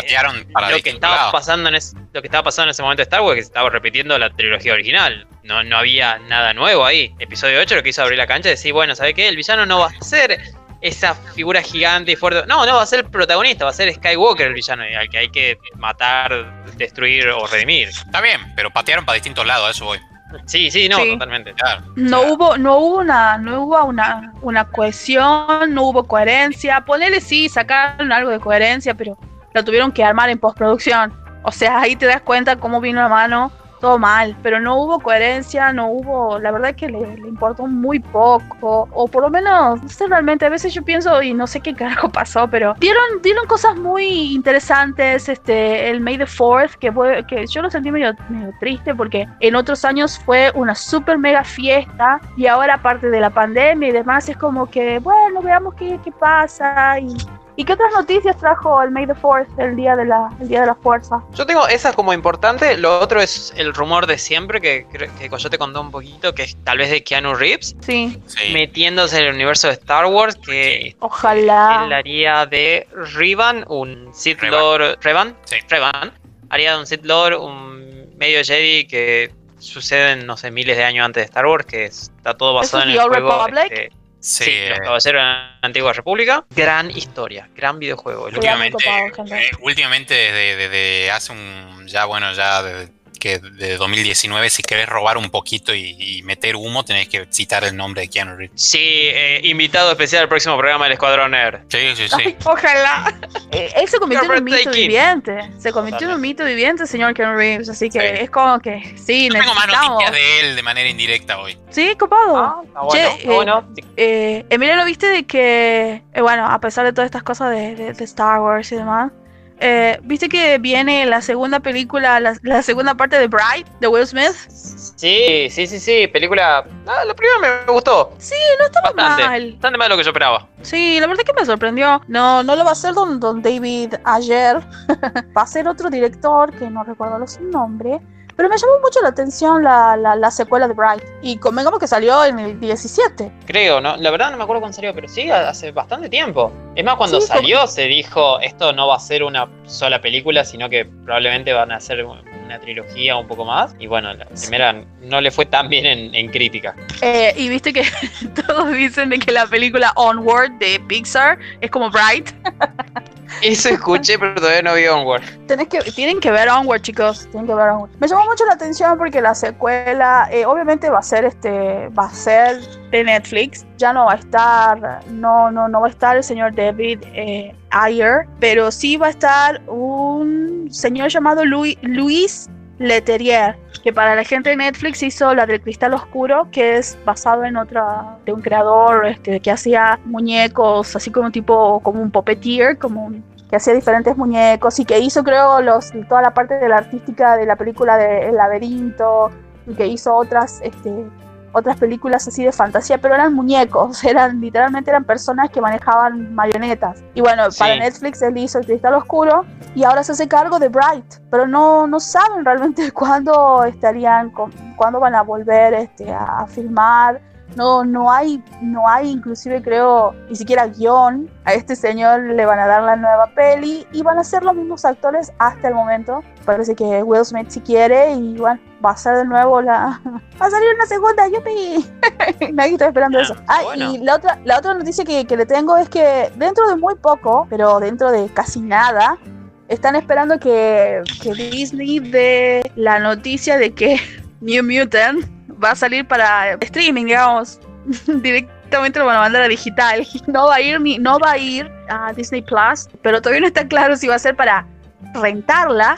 Speaker 3: para
Speaker 1: lo que estaba
Speaker 3: lados.
Speaker 1: pasando en ese, lo que estaba pasando en ese momento de Star Wars es que se estaba repitiendo la trilogía original. No, no había nada nuevo ahí. Episodio 8 lo que hizo abrir la cancha y decir, bueno, ¿sabe qué? El villano no va a ser esa figura gigante y fuerte. No, no, va a ser el protagonista, va a ser Skywalker el villano, al que hay que matar, destruir o redimir.
Speaker 3: Está bien, pero patearon para distintos lados, a eso voy.
Speaker 1: Sí, sí, no,
Speaker 2: Sí.
Speaker 1: totalmente.
Speaker 3: Claro.
Speaker 2: No hubo, no hubo una, no hubo una, una cohesión, no hubo coherencia. Ponele sí, sacaron algo de coherencia, pero lo tuvieron que armar en postproducción. O sea, ahí te das cuenta cómo vino la mano, todo mal. Pero no hubo coherencia, no hubo, la verdad que le, le importó muy poco. O por lo menos, no sé realmente, a veces yo pienso y no sé qué carajo pasó, pero dieron, dieron cosas muy interesantes. Este, el May the 4th, que, fue, que yo lo sentí medio, medio triste porque en otros años fue una super mega fiesta y ahora aparte de la pandemia y demás es como que, bueno, veamos qué, qué pasa y, y qué otras noticias trajo el May the 4th, el día de la, el día de la fuerza.
Speaker 1: Yo tengo esa como importante, lo otro es el rumor de siempre que, creo que Coyote contó un poquito, que es tal vez de Keanu Reeves,
Speaker 2: Sí,
Speaker 3: sí.
Speaker 1: metiéndose en el universo de Star Wars, que
Speaker 2: ojalá.
Speaker 1: él haría de Revan, un Sith
Speaker 3: Revan.
Speaker 1: Lord. Revan,
Speaker 3: Sí.
Speaker 1: Revan, haría de un Sith Lord, un medio Jedi que suceden, no sé, miles de años antes de Star Wars, que está todo
Speaker 2: ¿Eso
Speaker 1: basado
Speaker 2: es
Speaker 1: en
Speaker 2: The
Speaker 1: el
Speaker 2: Old
Speaker 1: juego.
Speaker 2: Republic?
Speaker 1: este,
Speaker 3: Sí,
Speaker 1: sí,
Speaker 3: eh,
Speaker 1: los caballeros de la antigua república. Gran historia, gran videojuego.
Speaker 3: Últimamente,
Speaker 2: copado,
Speaker 3: eh, últimamente desde, desde hace un, ya bueno, ya que de 2019, si querés robar un poquito y, y meter humo, tenés que citar el nombre de Keanu Reeves.
Speaker 1: Sí, eh, invitado especial al próximo programa del Escuadrón Nerd.
Speaker 3: Sí, sí,
Speaker 2: Ay,
Speaker 3: sí.
Speaker 2: ojalá. Eh, él se convirtió en un mito viviente. Se convirtió en un mito viviente, señor Keanu Reeves. Así que
Speaker 3: Sí.
Speaker 2: es como que sí,
Speaker 3: Yo tengo más noticias de él de manera indirecta hoy.
Speaker 2: Sí, copado.
Speaker 1: Ah, bueno,
Speaker 2: Che,
Speaker 1: bueno.
Speaker 2: Eh, Emilia, ¿lo viste de que, eh, bueno, a pesar de todas estas cosas de, de- de Star Wars y demás, eh, ¿viste que viene la segunda película, la, la segunda parte de Bright, de Will Smith?
Speaker 1: Sí, sí, sí, sí, película. Ah, la primera me gustó.
Speaker 2: Sí, no estaba
Speaker 1: Bastante.
Speaker 2: mal.
Speaker 1: Bastante más de lo que yo esperaba.
Speaker 2: Sí, la verdad que me sorprendió. No, no lo va a hacer don, don David ayer. va a ser otro director que no recuerdo su nombre. Pero me llamó mucho la atención la, la, la secuela de Bright. Y convengamos que salió en el 17.
Speaker 1: Creo, ¿no? La verdad no me acuerdo cuándo salió, pero sí, hace bastante tiempo. Es más, cuando
Speaker 2: Sí,
Speaker 1: salió se dijo, esto no va a ser una sola película, sino que probablemente van a ser una trilogía un poco más. Y bueno, la primera no le fue tan bien en, en crítica.
Speaker 2: Eh, y viste que todos dicen de que la película Onward de Pixar es como Bright.
Speaker 1: Eso escuché, pero todavía no vi Onward.
Speaker 2: Tenés que, tienen que ver Onward, chicos. Tienen que ver Onward. Me llamó mucho la atención porque la secuela, eh, obviamente, va a ser este, va a ser de Netflix. Ya no va a estar, no, no, no va a estar el señor David eh, Ayer, pero sí va a estar un señor llamado Luis Leterrier, que para la gente de Netflix hizo la del Cristal Oscuro, que es basado en otra de un creador este, que hacía muñecos, así como tipo como un puppeteer, como un que hacía diferentes muñecos y que hizo creo los toda la parte de la artística de la película de El laberinto y que hizo otras este otras películas así de fantasía, pero eran muñecos, eran literalmente eran personas que manejaban marionetas. Y bueno,
Speaker 1: Sí.
Speaker 2: para Netflix él hizo El Cristal Oscuro y ahora se hace cargo de Bright, pero no, no saben realmente cuándo estarían, cuándo van a volver este, a, a filmar. No, no hay, no hay inclusive creo ni siquiera guion. A este señor le van a dar la nueva peli y van a ser los mismos actores hasta el momento. Parece que Will Smith si quiere y bueno, va a ser de nuevo la... Va a salir una segunda, yupi. Nadie está esperando
Speaker 1: Ah,
Speaker 2: eso. Ah,
Speaker 1: bueno.
Speaker 2: y la otra, la otra noticia que, que le tengo es que dentro de muy poco, pero dentro de casi nada, están esperando que, que Disney dé la noticia de que New Mutant va a salir para streaming, digamos. Directamente lo van a mandar a digital. No va a ir ni, no va a ir a Disney Plus, pero todavía no está claro si va a ser para rentarla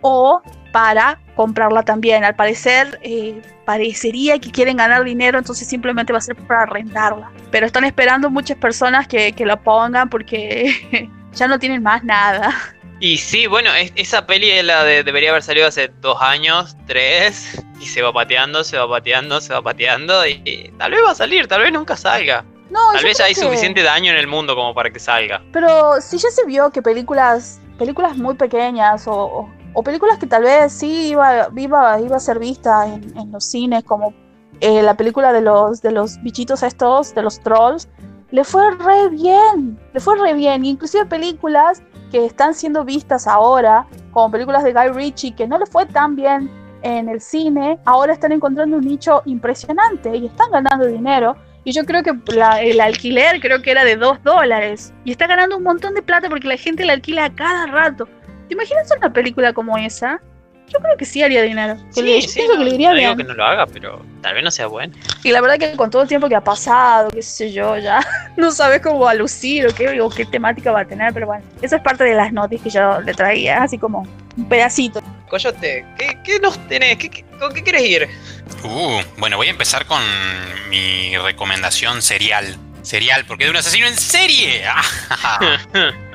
Speaker 2: o para comprarla también. Al parecer, eh, parecería que quieren ganar dinero, entonces simplemente va a ser para rentarla. Pero están esperando muchas personas que, que la pongan porque ya no tienen más nada.
Speaker 1: Y sí, bueno, es- esa peli es la de, debería haber salido hace dos años, tres, y se va pateando, se va pateando, se va pateando, y, y tal vez va a salir, tal vez nunca salga.
Speaker 2: No,
Speaker 1: Tal vez ya hay
Speaker 2: que-
Speaker 1: suficiente daño en el mundo como para que salga.
Speaker 2: Pero si ya se vio que películas, películas muy pequeñas o, o- o películas que tal vez sí iba, iba, iba a ser vista en, en los cines, como eh, la película de los, de los bichitos estos, de los trolls, le fue re bien, le fue re bien. Inclusive películas que están siendo vistas ahora, como películas de Guy Ritchie, que no le fue tan bien, en el cine, ahora están encontrando un nicho impresionante y están ganando dinero. Y yo creo que la- el alquiler creo que era de 2 dólares. Y está ganando un montón de plata porque la gente la alquila a cada rato. ¿Te imaginas una película como esa? Yo creo que sí haría dinero. Que le- yo pienso
Speaker 1: no,
Speaker 2: que le iría
Speaker 1: no digo que no lo haga, pero tal vez no sea bueno.
Speaker 2: Y la verdad que con todo el tiempo que ha pasado, qué sé yo, ya no sabes cómo va a lucir o qué, o qué temática va a tener, pero bueno, eso es parte de las noticias que yo le traía, así como un pedacito.
Speaker 1: Coyote, ¿qué, qué nos tenés? ¿Qué, qué- con qué quieres ir?
Speaker 3: Uh, bueno, voy a empezar con mi recomendación serial. Serial, porque de un asesino en serie.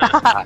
Speaker 3: Ah,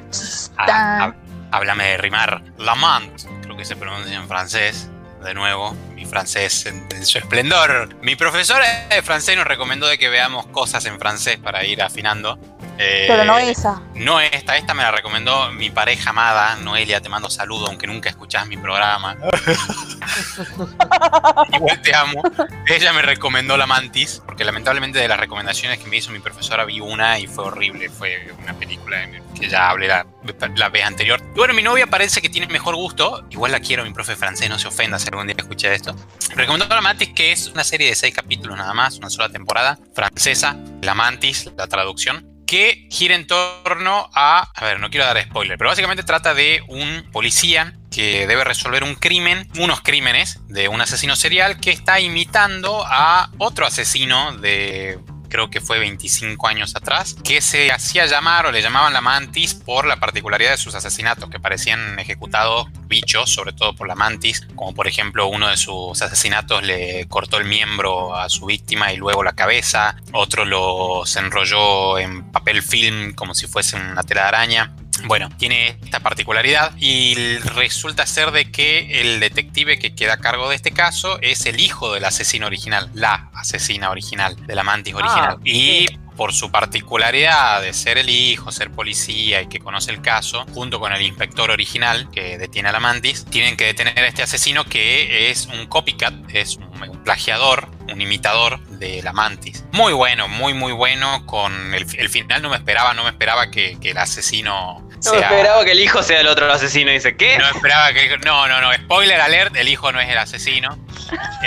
Speaker 3: ah, háblame de rimar. Lamant, creo que se pronuncia en francés. De nuevo, mi francés en, su esplendor. Mi profesora de francés nos recomendó de que veamos cosas en francés para ir afinando. Eh,
Speaker 2: Pero no esa.
Speaker 3: No esta, esta me la recomendó mi pareja amada, Noelia, te mando saludo, aunque nunca escuchás mi programa. Igual te amo. Ella me recomendó la Mantis, porque lamentablemente de las recomendaciones que me hizo mi profesora vi una y fue horrible. Fue una película que ya hablé la, la vez anterior. Y bueno, mi novia parece que tiene mejor gusto. Igual la quiero, mi profe francés, no se ofenda si algún día escuché esto. Me recomendó la Mantis, que es una serie de seis capítulos nada más, una sola temporada, francesa. La Mantis, la traducción que gira en torno a, a ver, no quiero dar spoiler, pero básicamente trata de un policía que debe resolver un crimen, unos crímenes de un asesino serial que está imitando a otro asesino de creo que fue 25 años atrás, que se hacía llamar o le llamaban la mantis por la particularidad de sus asesinatos, que parecían ejecutados bichos, sobre todo por la mantis, como por ejemplo uno de sus asesinatos le cortó el miembro a su víctima y luego la cabeza, otro los enrolló en papel film como si fuese una tela de araña. Bueno, tiene esta particularidad y resulta ser de que el detective que queda a cargo de este caso es el hijo del asesino original, la asesina original, de la mantis original.
Speaker 1: Ah,
Speaker 3: y por su particularidad de ser el hijo, ser policía y que conoce el caso, junto con el inspector original que detiene a la mantis, tienen que detener a este asesino que es un copycat, es un, un plagiador, un imitador de la mantis. Muy bueno, muy muy bueno. Con el, el final no me esperaba, no me esperaba que, que el asesino
Speaker 1: No
Speaker 3: sea-
Speaker 1: esperaba que el hijo sea el otro asesino. Dice, ¿qué?
Speaker 3: no esperaba que. No, no, no. Spoiler alert: el hijo no es el asesino.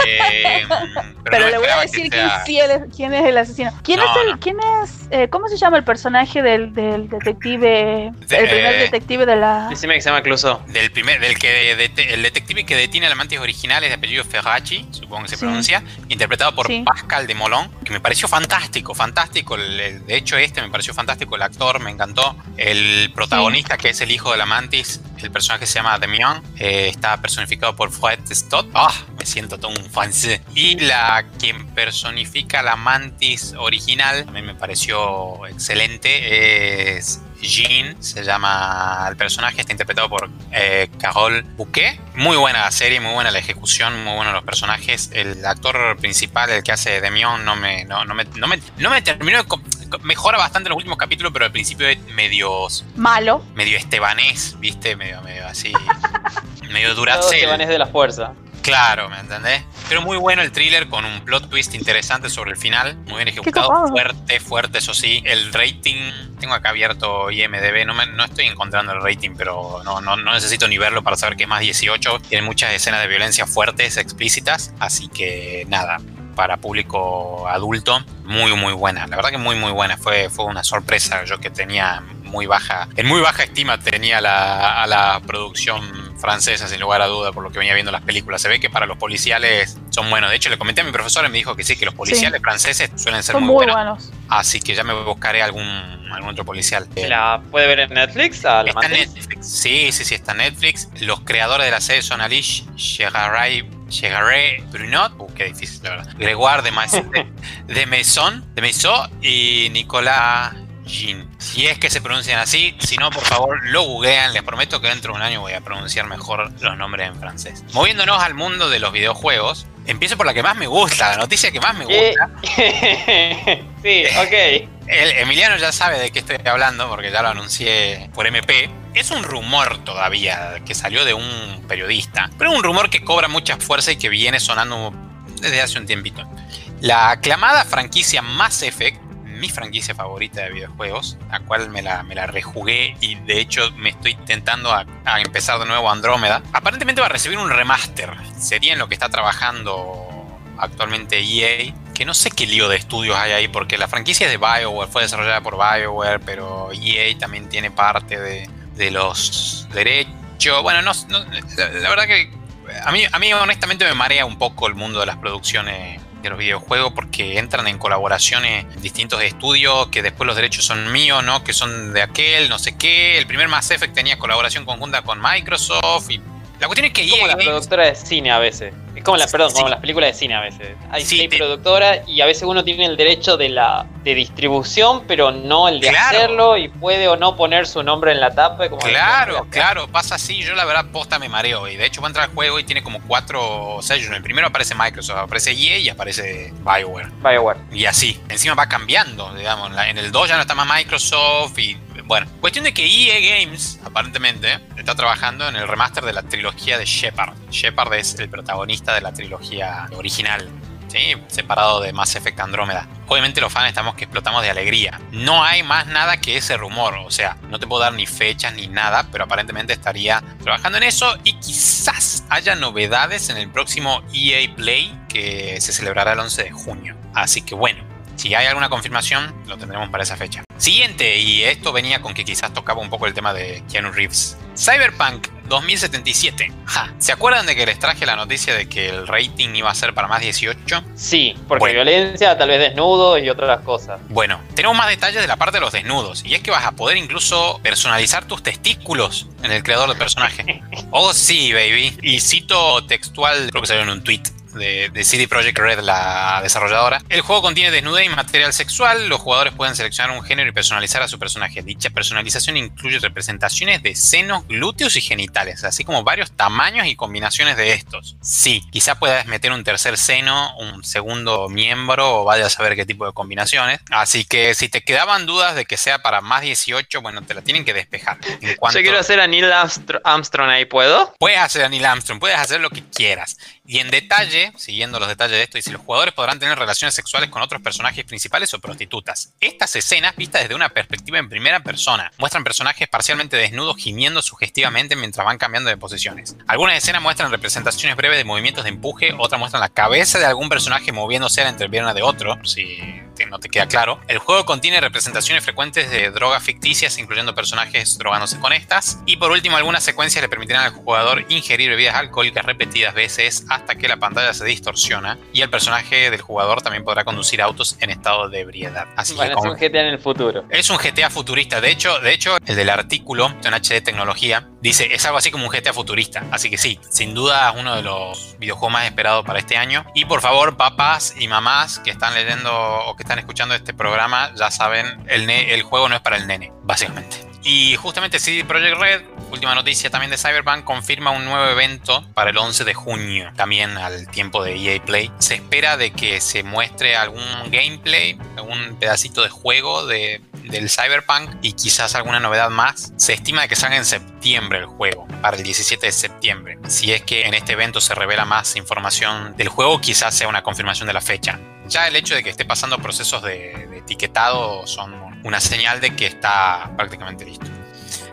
Speaker 3: Eh,
Speaker 2: Pero,
Speaker 3: no
Speaker 2: le voy a
Speaker 3: que
Speaker 2: decir
Speaker 3: sea-
Speaker 2: quién, sí es- quién es el asesino. ¿Quién
Speaker 3: No,
Speaker 2: es el,
Speaker 3: no.
Speaker 2: quién es, eh, cómo se llama el personaje del, del detective,
Speaker 3: De-
Speaker 2: el primer detective de la...
Speaker 1: Decime que se llama Clouseau.
Speaker 3: Del primer, del que dete- el detective que detiene al mantis original es de apellido Ferracci, supongo que se
Speaker 2: Sí.
Speaker 3: pronuncia, interpretado por
Speaker 2: Sí.
Speaker 3: Pascal de Molon, que me pareció fantástico, fantástico. el- el- de hecho, este me pareció fantástico, el actor me encantó. El protagonista, que es el hijo de la mantis, el personaje se llama Demian, eh, está personificado por Fred Stott. Ah, me siento todo un francés. Y la quien personifica la mantis original, también me pareció excelente, es Jean, se llama el personaje, está interpretado por eh, Carole Bouquet. Muy buena la serie, muy buena la ejecución, muy buenos los personajes. El actor principal, el que hace Demion, no me, no, no me, no me, no me terminó de... co- Mejora bastante en los últimos capítulos, pero al principio es medio,
Speaker 2: Malo.
Speaker 3: medio estebanés, ¿viste? Medio, medio así... medio duracel.
Speaker 1: Estebanes de la fuerza.
Speaker 3: Claro, ¿me entendés? Pero muy bueno el thriller con un plot twist interesante sobre el final. Muy bien ejecutado. Fuerte, fuerte, eso sí. El rating, tengo acá abierto IMDB. No, me- no estoy encontrando el rating, pero no, no, no necesito ni verlo para saber que es más 18. Tiene muchas escenas de violencia fuertes, explícitas. Así que nada, para público adulto, muy, muy buena. La verdad que muy, muy buena. Fue, fue una sorpresa. Yo que tenía muy baja, en muy baja estima tenía la, a la producción francesa, sin lugar a duda, por lo que venía viendo las películas. Se ve que para los policiales son buenos. De hecho, le comenté a mi profesor y me dijo que sí, que los policiales franceses suelen ser
Speaker 2: Son
Speaker 3: muy,
Speaker 2: muy
Speaker 3: buenos.
Speaker 2: buenos.
Speaker 3: Así que ya me buscaré algún, algún otro policial.
Speaker 1: ¿La puede ver en Netflix? ¿A la
Speaker 3: Está en
Speaker 1: Mantis?
Speaker 3: Netflix. Sí, sí, sí, está en Netflix. Los creadores de la serie son Alice Chegaray. Chegaré Brunot, uh, qué difícil, la verdad. Gregoire de, de, de Maison, de Maison y Nicolas Si es que se pronuncian así, si no, por favor, lo googlean. Les prometo que dentro de un año voy a pronunciar mejor los nombres en francés. Moviéndonos al mundo de los videojuegos, empiezo por la que más me gusta, la noticia que más me gusta.
Speaker 1: sí, ok.
Speaker 3: El Emiliano ya sabe de qué estoy hablando porque ya lo anuncié por MP. Es un rumor todavía que salió de un periodista, pero un rumor que cobra mucha fuerza y que viene sonando desde hace un tiempito. La aclamada franquicia Mass Effect, mi franquicia favorita de videojuegos, la cual me la, me la rejugué y de hecho me estoy intentando a, empezar de nuevo Andrómeda. Aparentemente va a recibir un remaster. Sería en lo que está trabajando actualmente EA. Que no sé qué lío de estudios hay ahí, porque la franquicia es de BioWare, fue desarrollada por BioWare, pero EA también tiene parte de, de los derechos. Bueno, no, no- la, la verdad que a mí, a mí honestamente me marea un poco el mundo de las producciones de los videojuegos porque entran en colaboraciones en distintos estudios que después los derechos son míos, ¿no? Que son de aquel, no sé qué. El primer Mass Effect tenía colaboración conjunta con Microsoft y la cuestión es que
Speaker 1: Como
Speaker 3: EA Games-
Speaker 1: productoras de cine a veces. Es como la, perdón,
Speaker 3: Sí.
Speaker 1: como las películas de cine a veces. Hay
Speaker 3: Sí, te-
Speaker 1: productoras y a veces uno tiene el derecho de la de distribución, pero no el de
Speaker 3: Claro.
Speaker 1: hacerlo y puede o no poner su nombre en la tapa. Como
Speaker 3: Claro, claro, pasa así. Yo la verdad posta me mareo. Y de hecho va a entrar al juego y tiene como cuatro sellos. En el primero aparece Microsoft, aparece EA y aparece BioWare.
Speaker 1: BioWare.
Speaker 3: Y así. Encima va cambiando, digamos. En el 2 ya no está más Microsoft y bueno. Cuestión de que EA Games, aparentemente, está trabajando en el remaster de la trilogía de Shepard. Shepard es el protagonista de la trilogía original. Separado de Mass Effect Andrómeda. Obviamente los fans estamos que explotamos de alegría. No hay más nada que ese rumor. O sea, no te puedo dar ni fechas ni nada, pero aparentemente estaría trabajando en eso y quizás haya novedades en el próximo EA Play que se celebrará el 11 de junio. Así que bueno, si hay alguna confirmación, lo tendremos para esa fecha. Siguiente, y esto venía con que quizás tocaba un poco el tema de Keanu Reeves. Cyberpunk 2077. Ja, ¿Se acuerdan de que les traje la noticia de que el rating iba a ser para más 18?
Speaker 1: Sí, porque
Speaker 3: Bueno.
Speaker 1: violencia, tal vez desnudo y otras cosas.
Speaker 3: Bueno, tenemos más detalles de la parte de los desnudos. Y es que vas a poder incluso personalizar tus testículos en el creador del personaje. Oh, sí, baby. Y cito textual, creo que salió en un tweet. De, de CD Projekt Red, la desarrolladora. El juego contiene desnudez y material sexual. Los jugadores pueden seleccionar un género y personalizar a su personaje. Dicha personalización incluye representaciones de senos, glúteos y genitales, así como varios tamaños y combinaciones de estos. Sí, quizá puedas meter un tercer seno, un segundo miembro o vaya a saber qué tipo de combinaciones. Así que si te quedaban dudas de que sea para más 18, bueno, te la tienen que despejar. En cuanto-
Speaker 1: Yo quiero hacer a Neil Armstr- Armstrong ahí, ¿puedo?
Speaker 3: Puedes hacer a Neil Armstrong, puedes hacer lo que quieras. Y en detalle, siguiendo los detalles de esto, dice, los jugadores podrán tener relaciones sexuales con otros personajes principales o prostitutas. Estas escenas, vistas desde una perspectiva en primera persona, muestran personajes parcialmente desnudos gimiendo sugestivamente mientras van cambiando de posiciones. Algunas escenas muestran representaciones breves de movimientos de empuje, otras muestran la cabeza de algún personaje moviéndose a la entrepierna de otro, si no te queda claro. El juego contiene representaciones frecuentes de drogas ficticias, incluyendo personajes drogándose con estas. Y por último, algunas secuencias le permitirán al jugador ingerir bebidas alcohólicas repetidas veces hasta que la pantalla se distorsiona. Y el personaje del jugador también podrá conducir autos en estado de ebriedad. Así
Speaker 1: Bueno,
Speaker 3: que
Speaker 1: es un GTA en el futuro.
Speaker 3: es un GTA futurista. De hecho, de hecho, el del artículo en HD Tecnología dice es algo así como un GTA futurista. Así que sí, sin duda es uno de los videojuegos más esperados para este año. Y por favor, papás y mamás que están leyendo o que están escuchando este programa, ya saben, el, el juego no es para el nene, básicamente. Y justamente CD Projekt Red, última noticia también de Cyberpunk, confirma un nuevo evento para el 11 de junio, también al tiempo de EA Play. Se espera de que se muestre algún gameplay, algún pedacito de juego de, del Cyberpunk y quizás alguna novedad más. Se estima que salga en septiembre el juego, para el 17 de septiembre. Si es que en este evento se revela más información del juego, quizás sea una confirmación de la fecha. Ya el hecho de que esté pasando procesos de etiquetado son una señal de que está prácticamente listo.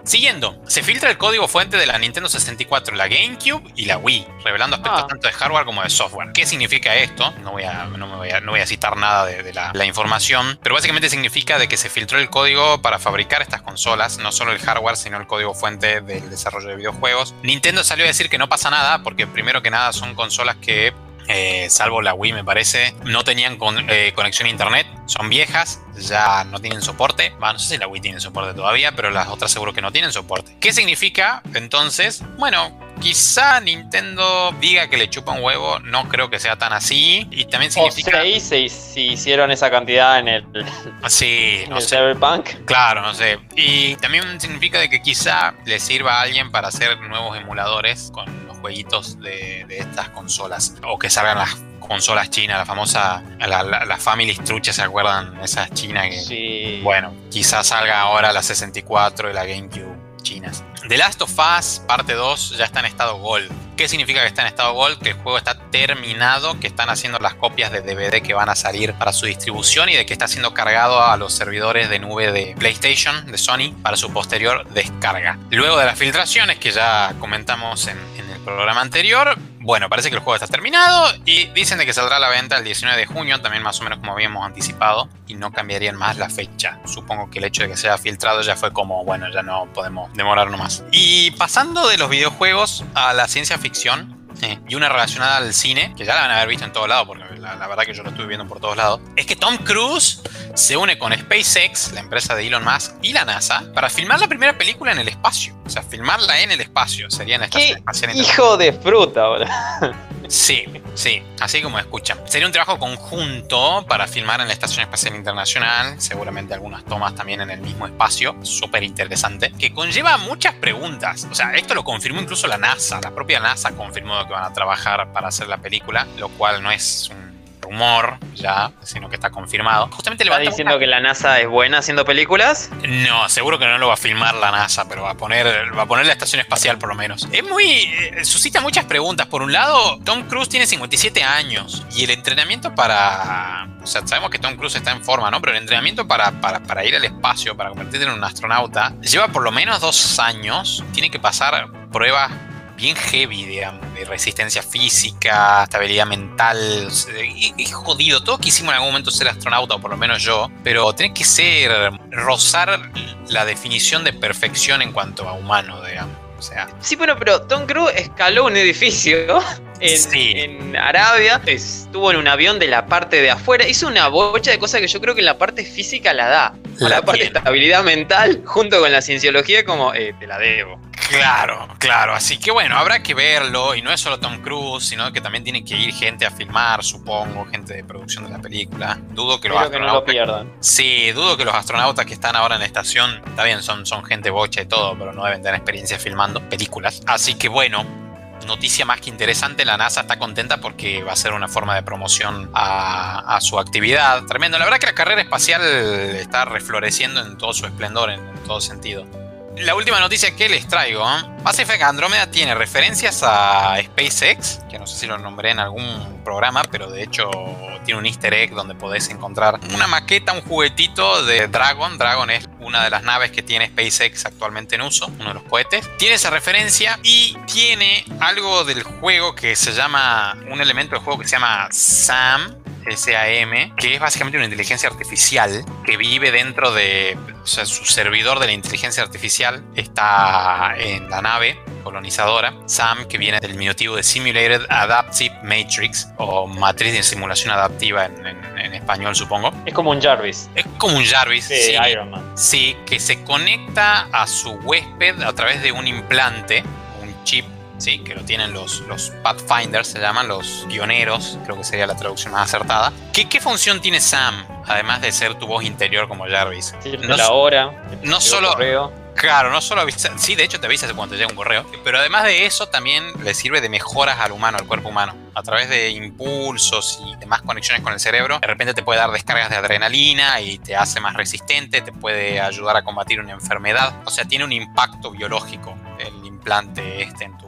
Speaker 3: Siguiendo, se filtra el código fuente de la Nintendo 64, la GameCube y la Wii, revelando aspectos
Speaker 1: Ah.
Speaker 3: tanto de hardware como de software. ¿Qué significa esto? No voy a, no me voy a, no voy a citar nada de, de la, la información, pero básicamente significa de que se filtró el código para fabricar estas consolas, no solo el hardware, sino el código fuente del desarrollo de videojuegos. Nintendo salió a decir que no pasa nada, porque primero que nada son consolas que eh, salvo la Wii me parece, no tenían con- eh, conexión a internet, son viejas, ya no tienen soporte, no sé si la Wii tiene soporte todavía, pero las otras seguro que no tienen soporte. ¿Qué significa entonces? Bueno, quizá Nintendo diga que le chupa un huevo, no creo que sea tan así, y también
Speaker 1: O
Speaker 3: significa...
Speaker 1: se, se hicieron esa cantidad en el,
Speaker 3: Sí,
Speaker 1: en
Speaker 3: no
Speaker 1: el
Speaker 3: sé.
Speaker 1: Cyberpunk.
Speaker 3: Claro, no sé. Y también significa de que quizá le sirva a alguien para hacer nuevos emuladores con jueguitos de, de estas consolas. O que salgan las consolas chinas, la famosa, la, la, la Family Trucha, ¿se acuerdan? Esas chinas que...
Speaker 1: Sí.
Speaker 3: Bueno, quizás salga ahora la 64 y la GameCube chinas. The Last of Us, parte 2, ya está en estado Gold. ¿Qué significa que está en estado Gold? Que el juego está terminado, que están haciendo las copias de DVD que van a salir para su distribución y de que está siendo cargado a los servidores de nube de PlayStation, de Sony, para su posterior descarga. Luego de las filtraciones que ya comentamos en, el programa anterior, bueno, parece que el juego está terminado y dicen de que saldrá a la venta el 19 de junio, también más o menos como habíamos anticipado, y no cambiarían más la fecha. Supongo que el hecho de que sea filtrado ya fue como, bueno, ya no podemos demorarnos más. Y pasando de los videojuegos a la ciencia ficción, eh, y una relacionada al cine, que ya la van a haber visto en todos lados, porque la, la, verdad que yo lo estuve viendo por todos lados, es que Tom Cruise se une con SpaceX, la empresa de Elon Musk, y la NASA, para filmar la primera película en el espacio. O sea, filmarla en el espacio, sería en
Speaker 1: estación espacial Hijo de fruta ahora.
Speaker 3: Sí, sí, así como escuchan. Sería un trabajo conjunto para filmar en la Estación Espacial Internacional, seguramente algunas tomas también en el mismo espacio, súper interesante, que conlleva muchas preguntas. O sea, esto lo confirmó incluso la NASA, la propia NASA confirmó que van a trabajar para hacer la película, lo cual no es un rumor ya, sino que está confirmado.
Speaker 1: Justamente ¿Está diciendo que la NASA es buena haciendo películas?
Speaker 3: No, seguro que no lo va a filmar la NASA, pero va a poner, va a poner la estación espacial por lo menos. Es muy. Eh, suscita muchas preguntas. Por un lado, Tom Cruise tiene 57 años y el entrenamiento para. O sea, sabemos que Tom Cruise está en forma, ¿no? Pero el entrenamiento para, para, para ir al espacio, para convertirse en un astronauta, lleva por lo menos dos años. Tiene que pasar pruebas bien heavy, digamos, de resistencia física, estabilidad mental. Es jodido. Todos quisimos en algún momento ser astronauta, o por lo menos yo, pero tiene que ser rozar la definición de perfección en cuanto a humano, digamos. O sea.
Speaker 1: Sí, bueno, pero Tom Cruise escaló un edificio en, Arabia, estuvo en un avión de la parte de afuera, hizo una bocha de cosas que yo creo que en la parte física la da. La, parte de estabilidad mental, junto con la cienciología, como eh, te la debo.
Speaker 3: Claro, claro. Así que bueno, habrá que verlo. Y no es solo Tom Cruise, sino que también tiene que ir gente a filmar, supongo, gente de producción de la película. Dudo que los
Speaker 1: astronautas. no lo pierdan.
Speaker 3: Sí, dudo que los astronautas que están ahora en la estación, está bien, son, son gente bocha y todo, pero no deben tener experiencia filmando películas. Así que bueno, noticia más que interesante, la NASA está contenta porque va a ser una forma de promoción a, a, su actividad. Tremendo. La verdad que la carrera espacial está refloreciendo en todo su esplendor, en, en todo sentido la última noticia que les traigo, ¿eh? Mass Effect Andromeda tiene referencias a SpaceX, que no sé si lo nombré en algún programa, pero de hecho tiene un easter egg donde podés encontrar una maqueta, un juguetito de Dragon. Dragon es una de las naves que tiene SpaceX actualmente en uso, uno de los cohetes. Tiene esa referencia y tiene algo del juego que se llama, un elemento del juego que se llama SAM, SAM, que es básicamente una inteligencia artificial que vive dentro de, o sea, su servidor de la inteligencia artificial está en la nave colonizadora, SAM, que viene del diminutivo de Simulated Adaptive Matrix, o matriz de simulación adaptiva en, en, en español, supongo.
Speaker 1: Es como un Jarvis.
Speaker 3: Es como un Jarvis,
Speaker 1: sí, Iron Man.
Speaker 3: Sí, que se conecta a su huésped a través de un implante, un chip ¿sí? que lo tienen los, los Pathfinders, se llaman los pioneros, creo que sería la traducción más acertada. ¿Qué, qué función tiene Sam, además de ser tu voz interior como Jarvis?
Speaker 1: No, la hora,
Speaker 3: no solo... Correo. Claro, no solo avisa, sí, de hecho te avisa cuando te llega un correo, pero además de eso también le sirve de mejoras al humano, al cuerpo humano. A través de impulsos y demás conexiones con el cerebro, de repente te puede dar descargas de adrenalina y te hace más resistente, te puede ayudar a combatir una enfermedad. O sea, tiene un impacto biológico el implante este en tu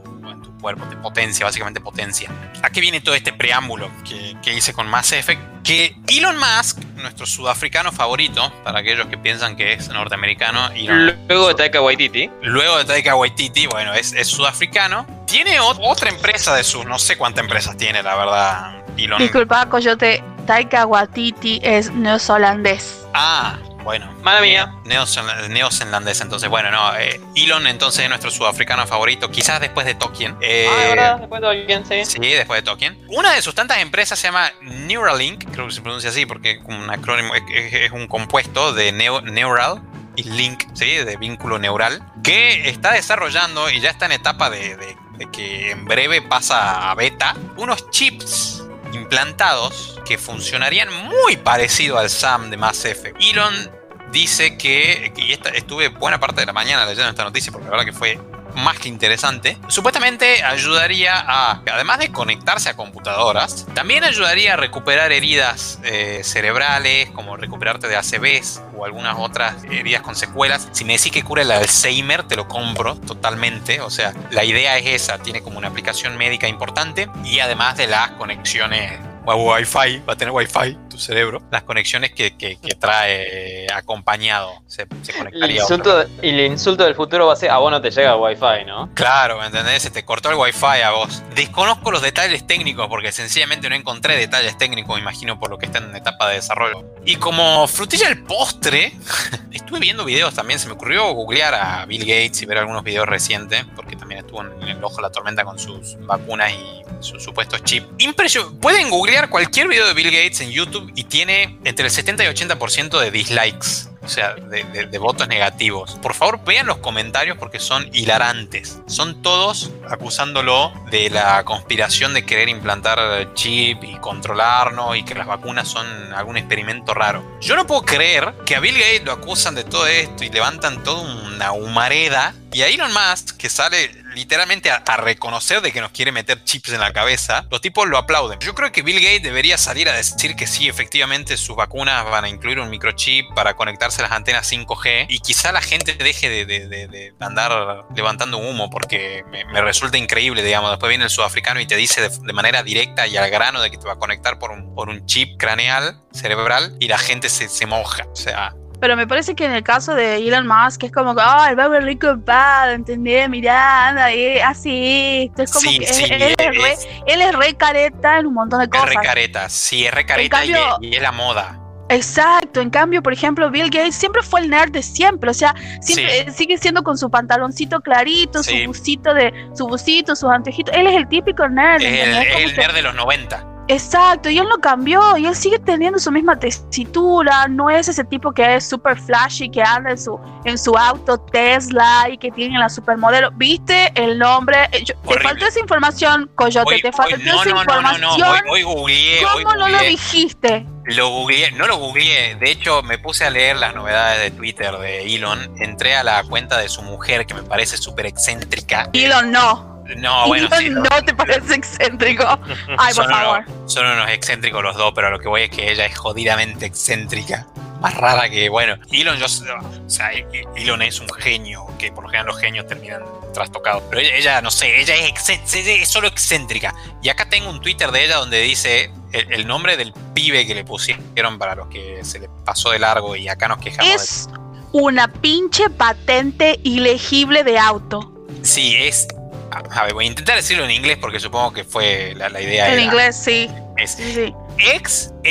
Speaker 3: cuerpo, de potencia, básicamente potencia. Aquí viene todo este preámbulo que, que, hice con Mass Effect, que Elon Musk, nuestro sudafricano favorito, para aquellos que piensan que es norteamericano, Elon
Speaker 1: luego de Taika Waititi,
Speaker 3: luego de Taika Waititi, bueno, es, es sudafricano, tiene otra empresa de sus, no sé cuántas empresas tiene, la verdad. Elon.
Speaker 2: Disculpa, Coyote, Taika Waititi es neozelandés.
Speaker 3: Ah, bueno.
Speaker 1: Mala mía.
Speaker 3: Neozelandés, entonces, bueno, no. Eh, Elon, entonces, es nuestro sudafricano favorito, quizás después de Tolkien.
Speaker 1: Eh, ah, ¿verdad? Después de Tolkien, sí.
Speaker 3: Sí, después de Tolkien. Una de sus tantas empresas se llama Neuralink, creo que se pronuncia así porque es un acrónimo, es, es un compuesto de neo, Neural y Link, ¿sí? De vínculo neural, que está desarrollando y ya está en etapa de, de, de que en breve pasa a beta unos chips implantados que funcionarían muy parecido al SAM de Mass Effect. Elon dice que, y esta, estuve buena parte de la mañana leyendo esta noticia porque la verdad que fue más que interesante. Supuestamente ayudaría a, además de conectarse a computadoras, también ayudaría a recuperar heridas eh, cerebrales, como recuperarte de ACVs o algunas otras heridas con secuelas. Si me decís que cura el Alzheimer, te lo compro totalmente. O sea, la idea es esa, tiene como una aplicación médica importante y además de las conexiones Wi-Fi, va a tener Wi-Fi tu cerebro, las conexiones que, que, trae acompañado se, se conectaría.
Speaker 1: El insulto, y el insulto del futuro va a ser, a vos no te llega el Wi-Fi, ¿no?
Speaker 3: Claro, ¿me entendés? Se te cortó el Wi-Fi a vos. Desconozco los detalles técnicos porque sencillamente no encontré detalles técnicos, imagino, por lo que está en etapa de desarrollo. Y como frutilla del postre, estuve viendo videos también, se me ocurrió googlear a Bill Gates y ver algunos videos recientes, porque también estuvo en el ojo de la tormenta con sus vacunas y sus supuestos chips. Impresionante. Pueden googlear cualquier video de Bill Gates en YouTube y tiene entre el 70 y 80% de dislikes. O sea, de, votos negativos. Por favor, vean los comentarios porque son hilarantes. Son todos acusándolo de la conspiración de querer implantar chip y controlarnos y que las vacunas son algún experimento raro. Yo no puedo creer que a Bill Gates lo acusan de todo esto y levantan toda una humareda. Y a Elon Musk, que sale literalmente a, reconocer de que nos quiere meter chips en la cabeza, los tipos lo aplauden. Yo creo que Bill Gates debería salir a decir que sí, efectivamente sus vacunas van a incluir un microchip para conectarse a las antenas 5G y quizá la gente deje de, andar levantando humo porque me, resulta increíble, digamos, después viene el sudafricano y te dice de, manera directa y al grano de que te va a conectar por un, chip craneal, cerebral, y la gente se, se moja. O sea,
Speaker 2: pero me parece que en el caso de Elon Musk es como que, oh, el Barbie rico pado, ¿entendés? Mirá, anda, así. Es como que él, es, re, careta en un montón de cosas.
Speaker 3: Es re careta, sí, es re careta y, es, la moda.
Speaker 2: Exacto, en cambio, por ejemplo, Bill Gates siempre fue el nerd de siempre, o sea, siempre sigue siendo con su pantaloncito clarito, su busito de su busito, sus anteojitos. Él es el típico nerd.
Speaker 3: Es el, el nerd de los 90.
Speaker 2: Exacto, y él no cambió, y él sigue teniendo su misma tesitura, no es ese tipo que es super flashy, que anda en su, en su auto Tesla y que tiene la supermodelo. ¿Viste el nombre? Eh, te faltó esa información, Coyote, te faltó esa información. No,
Speaker 3: no, hoy, googleé,
Speaker 2: ¿Cómo no lo dijiste?
Speaker 3: Lo googleé, no lo googleé, de hecho me puse a leer las novedades de Twitter de Elon, entré a la cuenta de su mujer que me parece súper excéntrica.
Speaker 2: Elon no.
Speaker 3: No, bueno,
Speaker 2: no, te parece excéntrico. Ay, por favor.
Speaker 3: son unos excéntricos los dos, pero lo que voy es que ella es jodidamente excéntrica. Más rara que, bueno, Elon, yo, o sea, Elon es un genio, que por lo general los genios terminan trastocados. Pero ella, no sé, ella es, es, solo excéntrica. Y acá tengo un Twitter de ella donde dice el, nombre del pibe que le pusieron para los que se le pasó de largo y acá nos quejamos.
Speaker 2: Es una pinche patente ilegible de auto.
Speaker 3: Sí, es a ver, voy a intentar decirlo en inglés porque supongo que fue la, idea.
Speaker 2: En inglés, sí.
Speaker 3: Es sí. X, A,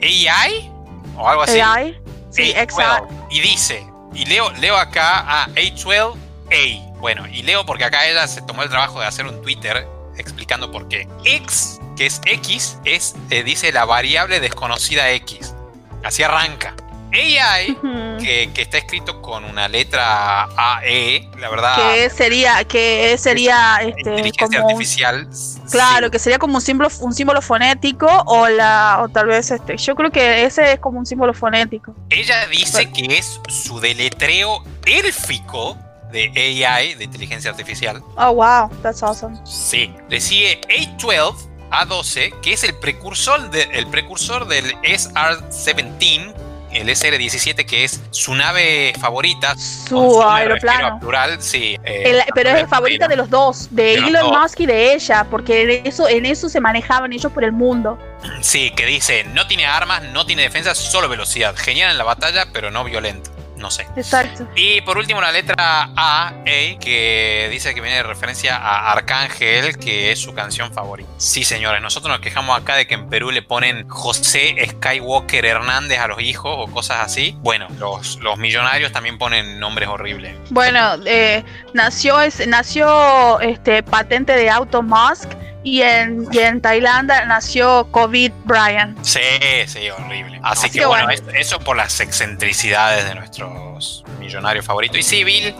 Speaker 3: E, AI o algo así.
Speaker 2: AI, sí, exacto.
Speaker 3: Y dice, y leo, leo acá a A12A. Bueno, y leo porque acá ella se tomó el trabajo de hacer un Twitter explicando por qué. X, que es X, es, eh, dice la variable desconocida X. Así arranca. AI, que, está escrito con una letra AE, la verdad.
Speaker 2: Que sería, que sería este,
Speaker 3: inteligencia artificial.
Speaker 2: Claro, que sería como un símbolo, un símbolo fonético o la, o tal vez este, yo creo que ese es como un símbolo fonético.
Speaker 3: Ella dice que es su deletreo élfico de AI, de inteligencia artificial.
Speaker 2: Oh wow, that's awesome.
Speaker 3: Sí, le sigue A12, A12, que es el precursor, de, el precursor del SR-17 el SR-17, que es su nave favorita.
Speaker 2: Su aeroplano.
Speaker 3: Plural, sí.
Speaker 2: Eh, pero es favorita de los dos, de, Elon Musk y de ella, porque en eso, en eso se manejaban ellos por el mundo.
Speaker 3: Sí, que dice, no tiene armas, no tiene defensa, solo velocidad. Genial en la batalla, pero no violento no sé.
Speaker 2: Exacto.
Speaker 3: Y por último la letra A, A, que dice que viene de referencia a Arcángel, que es su canción favorita. Sí, señores, nosotros nos quejamos acá de que en Perú le ponen José Skywalker Hernández a los hijos o cosas así. Bueno, los, los millonarios también ponen nombres horribles.
Speaker 2: Bueno, eh, nació, es, nació este, patente de Auto Musk y en, en Tailandia nació COVID Brian.
Speaker 3: Sí, sí, horrible. Así, que, bueno, eso por las excentricidades de nuestros millonarios favoritos. Y sí, Bill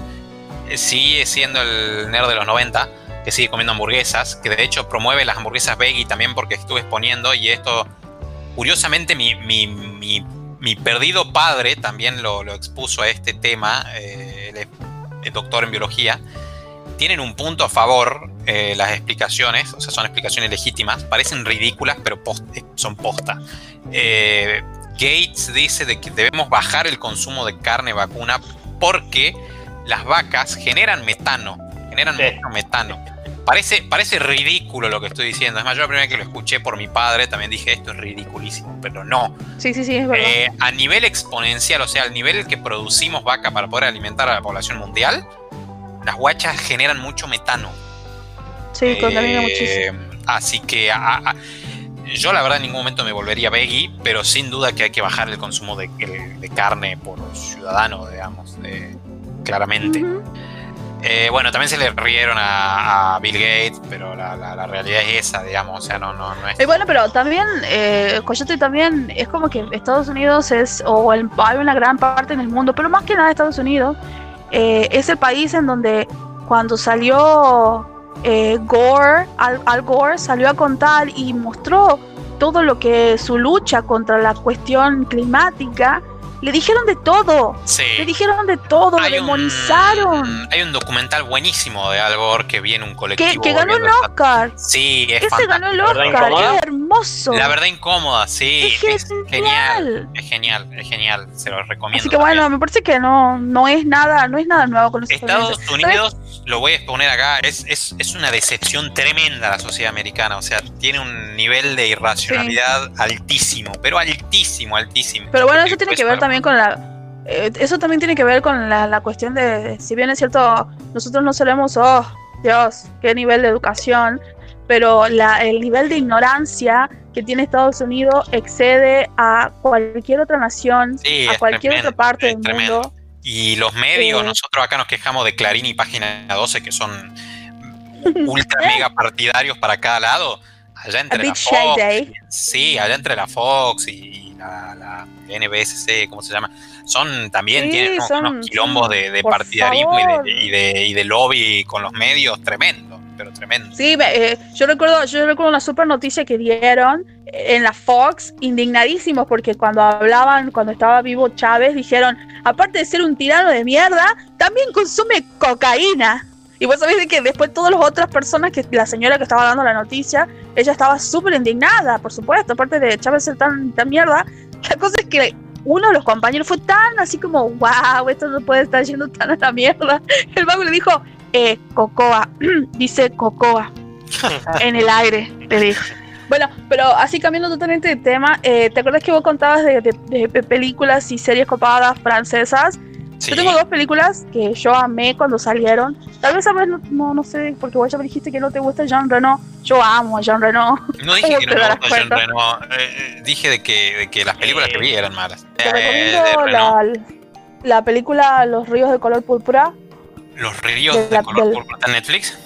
Speaker 3: eh, sigue siendo el nerd de los 90, que sigue comiendo hamburguesas, que de hecho promueve las hamburguesas veggie también porque estuve exponiendo y esto, curiosamente, mi, mi, mi, mi perdido padre también lo, lo, expuso a este tema. Eh, doctor en biología, tienen un punto a favor eh, las explicaciones, o sea, son explicaciones legítimas, parecen ridículas, pero eh, son posta. Eh, Gates dice de que debemos bajar el consumo de carne vacuna porque las vacas generan metano, generan mucho metano. Parece, parece ridículo lo que estoy diciendo. Es más, yo la primera vez que lo escuché por mi padre también dije esto es ridiculísimo, pero no.
Speaker 2: Sí, sí, sí, es verdad.
Speaker 3: a nivel exponencial, o sea, al nivel que producimos vaca para poder alimentar a la población mundial, las guachas generan mucho metano.
Speaker 2: Sí, contamina eh,
Speaker 3: muchísimo. Así que yo la verdad en ningún momento me volvería veggie, pero sin duda que hay que bajar el consumo de, carne por ciudadano, digamos, claramente. Eh, bueno, también se le rieron a, Bill Gates, pero la, realidad es esa, digamos, o sea, no, no, no es...
Speaker 2: Y bueno, pero también, eh, Coyote también es como que Estados Unidos es, o hay una gran parte en el mundo, pero más que nada Estados Unidos, eh, es el país en donde cuando salió eh, Gore, Al, Gore salió a contar y mostró todo lo que su lucha contra la cuestión climática le dijeron de todo. Le dijeron de todo, lo demonizaron.
Speaker 3: hay un documental buenísimo de Al Gore que viene un colectivo.
Speaker 2: Que, ganó el Oscar.
Speaker 3: Sí, es
Speaker 2: Ese ganó el Oscar, es hermoso.
Speaker 3: La verdad incómoda, sí. Es, genial. Es genial, es genial. Se lo recomiendo.
Speaker 2: Así que bueno, me parece que no, no es nada, no es nada nuevo con los
Speaker 3: Estados Unidos lo voy a exponer acá, es, es, una decepción tremenda la sociedad americana, o sea, tiene un nivel de irracionalidad altísimo, pero altísimo, altísimo.
Speaker 2: Pero bueno, eso tiene que ver también con la... Eh, eso también tiene que ver con la, cuestión de, si bien es cierto, nosotros no solemos, oh, Dios, qué nivel de educación, pero la, el nivel de ignorancia que tiene Estados Unidos excede a cualquier otra nación, a cualquier otra parte del mundo.
Speaker 3: Y los medios, nosotros acá nos quejamos de Clarín y Página 12, que son ultra mega partidarios para cada lado. Allá entre la Fox. Sí, allá entre la Fox y la, la NBSC, ¿cómo se llama? Son también tienen unos, quilombos de, partidarismo y de, y de, lobby con los medios tremendo, pero tremendo.
Speaker 2: Sí, eh, yo recuerdo, yo recuerdo una super noticia que dieron en la Fox, indignadísimos porque cuando hablaban, cuando estaba vivo Chávez, dijeron, aparte de ser un tirano de mierda, también consume cocaína. Y vos sabés que después todas las otras personas, que la señora que estaba dando la noticia, ella estaba súper indignada, por supuesto, aparte de Chávez ser tan, tan mierda. La cosa es que uno de los compañeros fue tan así como, wow, esto no puede estar yendo tan a la mierda. El vago le dijo, eh, Cocoa, dice Cocoa, en el aire, le dijo. Bueno, pero así cambiando totalmente de tema, eh, ¿te acuerdas que vos contabas de, películas y series copadas francesas? Yo tengo dos películas que yo amé cuando salieron. Tal vez a vez no, no, sé, porque vos ya me dijiste que no te gusta Jean Reno. Yo amo a Jean Reno.
Speaker 3: No dije que no me gusta Jean Reno. Eh, eh, dije de que, de que las películas que vi eran malas.
Speaker 2: Te recomiendo la, la, película Los ríos de color púrpura.
Speaker 3: ¿Los ríos de, color púrpura está en Netflix?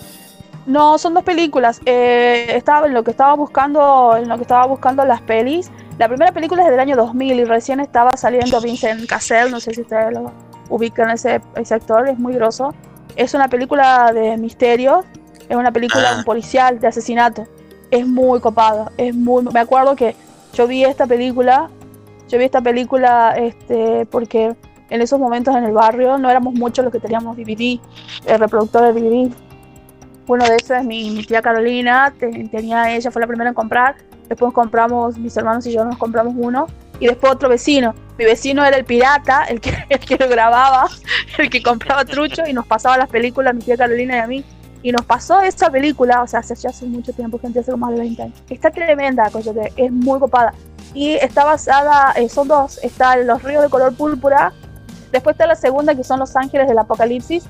Speaker 2: No, son dos películas. Eh, estaba en lo que estaba buscando, en lo que estaba buscando las pelis. La primera película es del año 2000 y recién estaba saliendo Vincent Cassel, no sé si ustedes lo ubican ese, ese actor, es muy groso. Es una película de misterio, es una película ah. policial de asesinato. Es muy copada, es muy me acuerdo que yo vi esta película, yo vi esta película este porque en esos momentos en el barrio no éramos muchos los que teníamos DVD, el reproductor de DVD uno de esos es mi, tía Carolina, tenía ella, fue la primera en comprar. Después compramos, mis hermanos y yo nos compramos uno. Y después otro vecino. Mi vecino era el pirata, el que, el que lo grababa, el que compraba trucho y nos pasaba las películas, mi tía Carolina y a mí. Y nos pasó esa película, o sea, hace, hace mucho tiempo, gente, hace más de 20 años. Está tremenda, Coyote, es muy copada. Y está basada, eh, son dos, está Los ríos de color púrpura, después está la segunda que son Los ángeles del apocalipsis,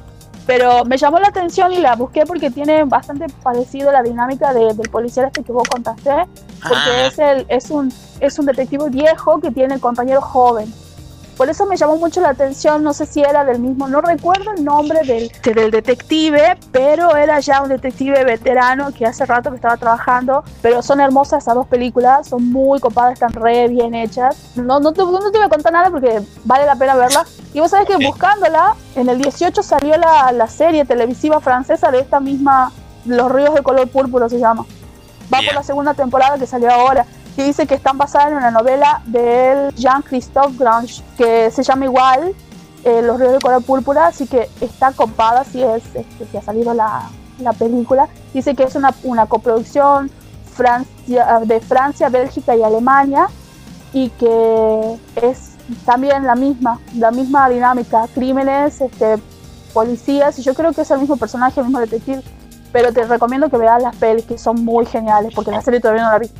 Speaker 2: pero me llamó la atención y la busqué porque tiene bastante parecido la dinámica del policial este que vos contaste, porque ah. es, el, es, un, es un detective viejo que tiene el compañero joven. Por eso me llamó mucho la atención, no sé si era del mismo, no recuerdo el nombre del, del detective, pero era ya un detective veterano que hace rato que estaba trabajando, pero son hermosas esas dos películas, son muy copadas, están re bien hechas. No, no, te, no te voy a contar nada porque vale la pena verla. Y vos sabés que buscándola, en el 18 salió la, la serie televisiva francesa de esta misma, Los ríos de color púrpura se llama. Va por la segunda temporada que salió ahora que dice que están basadas en una novela del Jean-Christophe Grange, que se llama igual, eh, Los ríos de color púrpura, así que está copada si es este, si ha salido la, la, película. Dice que es una, una coproducción Francia, de Francia, Bélgica y Alemania y que es también la misma, la misma dinámica, crímenes, este, policías, y yo creo que es el mismo personaje, el mismo detective, pero te recomiendo que veas las pelis que son muy geniales, porque la serie todavía no la vi.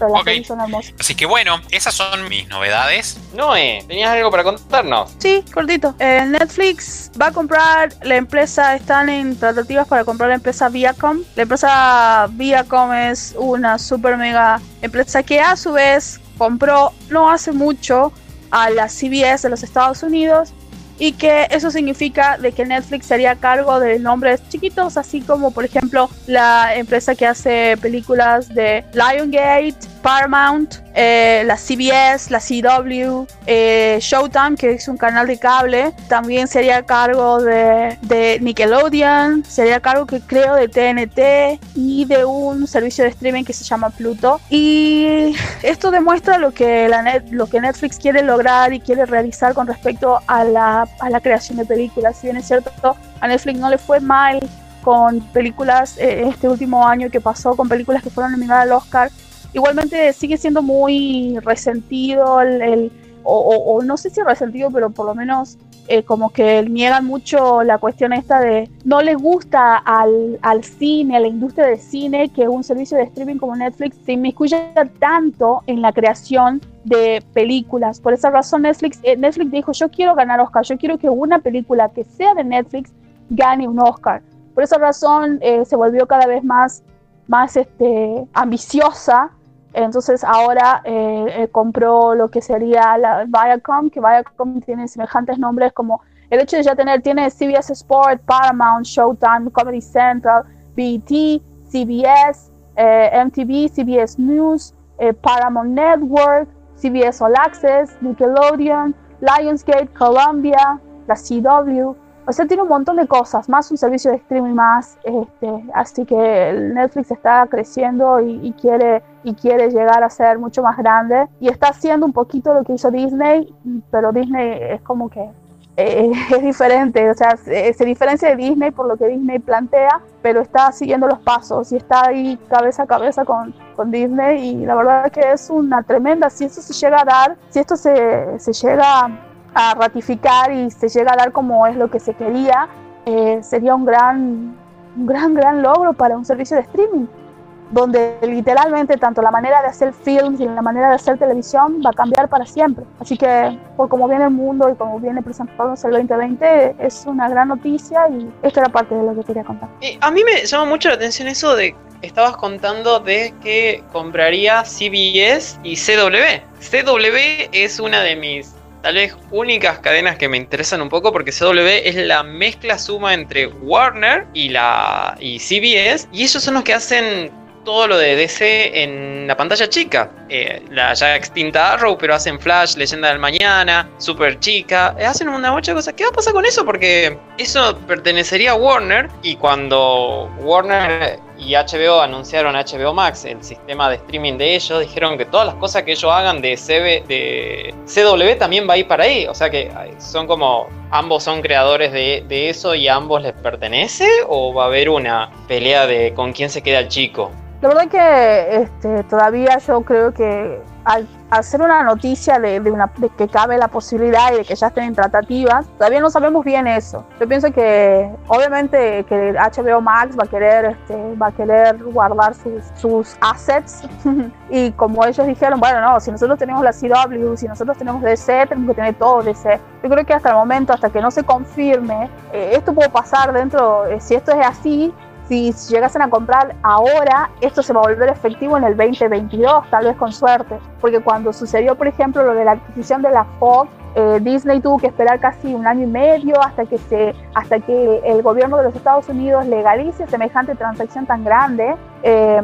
Speaker 2: Pero las pelis son hermosas.
Speaker 3: Así que bueno, esas son mis novedades.
Speaker 1: Noé, ¿tenías algo para contarnos?
Speaker 2: Sí, cortito. Eh, Netflix va a comprar la empresa, están en tratativas para comprar la empresa Viacom. La empresa Viacom es una super mega empresa que a su vez compró no hace mucho a la CBS de los Estados Unidos y que eso significa de que Netflix sería cargo de nombres chiquitos, así como por ejemplo la empresa que hace películas de Liongate, Paramount, eh, la CBS, la CW, eh, Showtime, que es un canal de cable, también sería cargo de, de, Nickelodeon, sería cargo que creo de TNT y de un servicio de streaming que se llama Pluto. Y esto demuestra lo que, la net, lo que Netflix quiere lograr y quiere realizar con respecto a la, a la creación de películas. Si bien es cierto, a Netflix no le fue mal con películas eh, este último año que pasó, con películas que fueron nominadas al Oscar igualmente sigue siendo muy resentido el, o, no sé si resentido, pero por lo menos eh, como que niegan mucho la cuestión esta de no le gusta al, al, cine, a la industria del cine, que un servicio de streaming como Netflix se inmiscuya tanto en la creación de películas. Por esa razón Netflix, eh, Netflix dijo, yo quiero ganar Oscar, yo quiero que una película que sea de Netflix gane un Oscar. Por esa razón eh, se volvió cada vez más, más este, ambiciosa entonces ahora eh, eh, compró lo que sería la Viacom, que Viacom tiene semejantes nombres como el hecho de ya tener, tiene CBS Sport, Paramount, Showtime, Comedy Central, BET, CBS, eh, MTV, CBS News, Paramount Network, CBS All Access, Nickelodeon, Lionsgate, Columbia, la CW, o sea, tiene un montón de cosas, más un servicio de streaming más, este, así que Netflix está creciendo y, quiere y quiere llegar a ser mucho más grande. Y está haciendo un poquito lo que hizo Disney, pero Disney es como que eh, es diferente, o sea, se, se, diferencia de Disney por lo que Disney plantea, pero está siguiendo los pasos y está ahí cabeza a cabeza con, con Disney. Y la verdad es que es una tremenda, si esto se llega a dar, si esto se, se llega a ratificar y se llega a dar como es lo que se quería, eh, sería un gran, un gran, gran logro para un servicio de streaming, donde literalmente tanto la manera de hacer films y la manera de hacer televisión va a cambiar para siempre. Así que por cómo viene el mundo y como viene presentándose el 2020, es una gran noticia y esto era parte de lo que quería contar.
Speaker 1: Y a mí me llama mucho la atención eso de estabas contando de que compraría CBS y CW. CW es una de mis tal vez únicas cadenas que me interesan un poco porque CW es la mezcla suma entre Warner y la y CBS y ellos son los que hacen todo lo de DC en la pantalla chica. Eh, la ya extinta Arrow, pero hacen Flash, Leyenda del Mañana, Super Chica. Eh, hacen una mucha cosas. ¿Qué va a pasar con eso? Porque eso pertenecería a Warner y cuando Warner y HBO anunciaron HBO Max, el sistema de streaming de ellos, dijeron que todas las cosas que ellos hagan de, CB, de CW también va a ir para ahí. O sea que son como, ambos son creadores de, de eso y a ambos les pertenece o va a haber una pelea de con quién se queda el chico.
Speaker 2: La verdad que este, todavía yo creo que al hacer una noticia de, una, que cabe la posibilidad y de que ya estén en tratativas, todavía no sabemos bien eso. Yo pienso que obviamente que HBO Max va a querer, este, va a querer guardar sus, sus assets y como ellos dijeron, bueno, no, si nosotros tenemos la CW, si nosotros tenemos DC, tenemos que tener todo DC. Yo creo que hasta el momento, hasta que no se confirme, eh, esto puede pasar dentro, eh, si esto es así, si llegasen a comprar ahora, esto se va a volver efectivo en el 2022, tal vez con suerte. Porque cuando sucedió, por ejemplo, lo de la adquisición de la Fox, eh, Disney tuvo que esperar casi un año y medio hasta que, se, hasta que el gobierno de los Estados Unidos legalice semejante transacción tan grande. Eh,